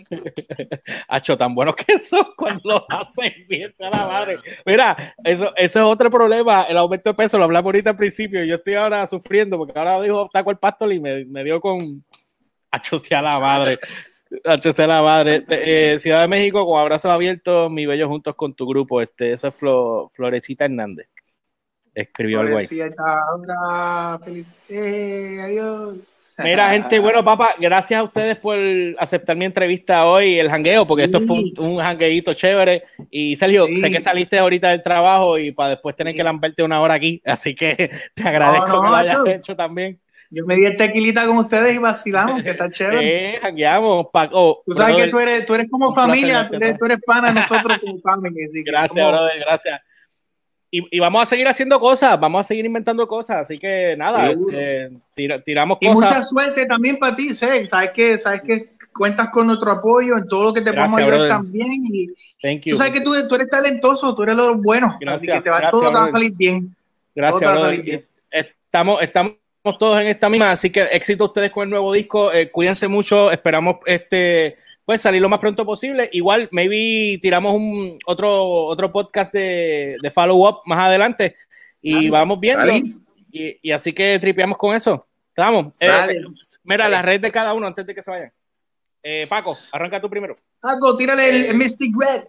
Acho, tan buenos que son cuando lo hacen bien a la madre. Mira, eso, eso es otro problema. El aumento de peso, lo hablamos ahorita al principio. Yo estoy ahora sufriendo porque ahora dijo taco al pastor y me, me dio con. Acho, a la madre. HC la madre. Eh, Ciudad de México con abrazos abiertos, mi bello juntos con tu grupo. Este, eso es Florecita Hernández. Escribió algo ahí. Eh, adiós. Mira, gente, bueno, papá, gracias a ustedes por aceptar mi entrevista hoy, el jangueo, porque esto fue un, jangueito chévere. Y Sergio, sé que saliste ahorita del trabajo y para después tener que lamberte una hora aquí, así que te agradezco que lo hayas hecho también. Yo me di el tequilita con ustedes y vacilamos, que está chévere. Eh, jangueamos, Paco. Tú sabes que tú eres, tú eres como familia, tú eres, tú eres, pana de nosotros como familia. gracias, brother, gracias. Y, y, vamos a seguir haciendo cosas, vamos a seguir inventando cosas, así que nada, este, tiramos cosas. Y mucha suerte también para ti, sé, sabes que, sabes que cuentas con nuestro apoyo en todo lo que te podamos ayudar también. Y Thank you. Tú sabes que tú, tú, eres talentoso, tú eres lo bueno, gracias, así que te va, todo te va a salir bien. Gracias, brother. Estamos, estamos todos en esta misma, así que éxito ustedes con el nuevo disco, eh, cuídense mucho, esperamos este, pues salir lo más pronto posible. Igual, maybe tiramos un otro, otro podcast de, de follow-up más adelante y vamos viendo. Y, y, así que tripeamos con eso. Estamos. Eh, mira, la red de cada uno antes de que se vayan. Eh, Paco, arranca tú primero. Paco, tírale el, el Mystic Red.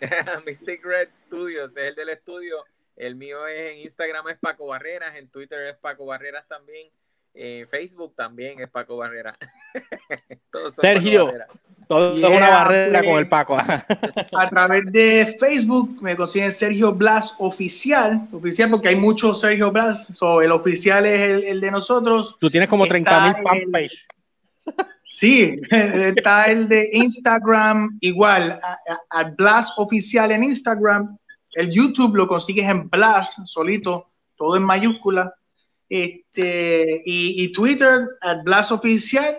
Mystic Red Studios es el del estudio. El mío es en Instagram es Paco Barreras, en Twitter es Paco Barreras también, en Facebook también es Paco Barreras. Sergio, todo es una barrera con el Paco. a través de Facebook me consiguen Sergio Blas Oficial, oficial porque hay muchos Sergio Blas, so, el oficial es el, de nosotros. Tú tienes como 30 mil fanpage. Sí, está el de Instagram igual, a, Blas Oficial en Instagram. El YouTube lo consigues en Blas, solito, todo en mayúscula. Este, y, y Twitter, at Blas Oficial.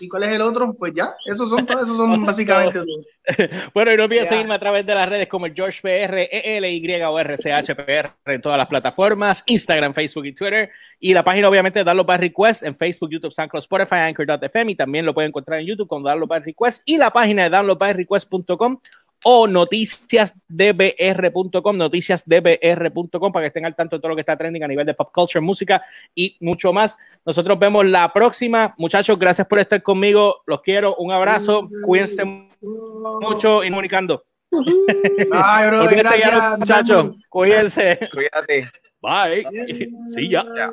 ¿Y cuál es el otro? Pues ya, esos son todos, esos son básicamente todos. bueno, y no olvides seguirme a través de las redes como el George PR, ELY o RCHPR en todas las plataformas, Instagram, Facebook y Twitter. Y la página, obviamente, Download by Request en Facebook, YouTube, SoundCloud, Spotify, Anchor.fm y también lo pueden encontrar en YouTube con Download by Request y la página de downloadbyrequest.com o noticiasdbr.com, noticiasdbr.com para que estén al tanto de todo lo que está trending a nivel de pop culture, música y mucho más. Nosotros vemos la próxima. Muchachos, gracias por estar conmigo. Los quiero. Un abrazo. Cuídense mucho y comunicando. Ay, bro, gracias, muchachos. Cuídense. Cuídate. Bye. Sí, ya. ya.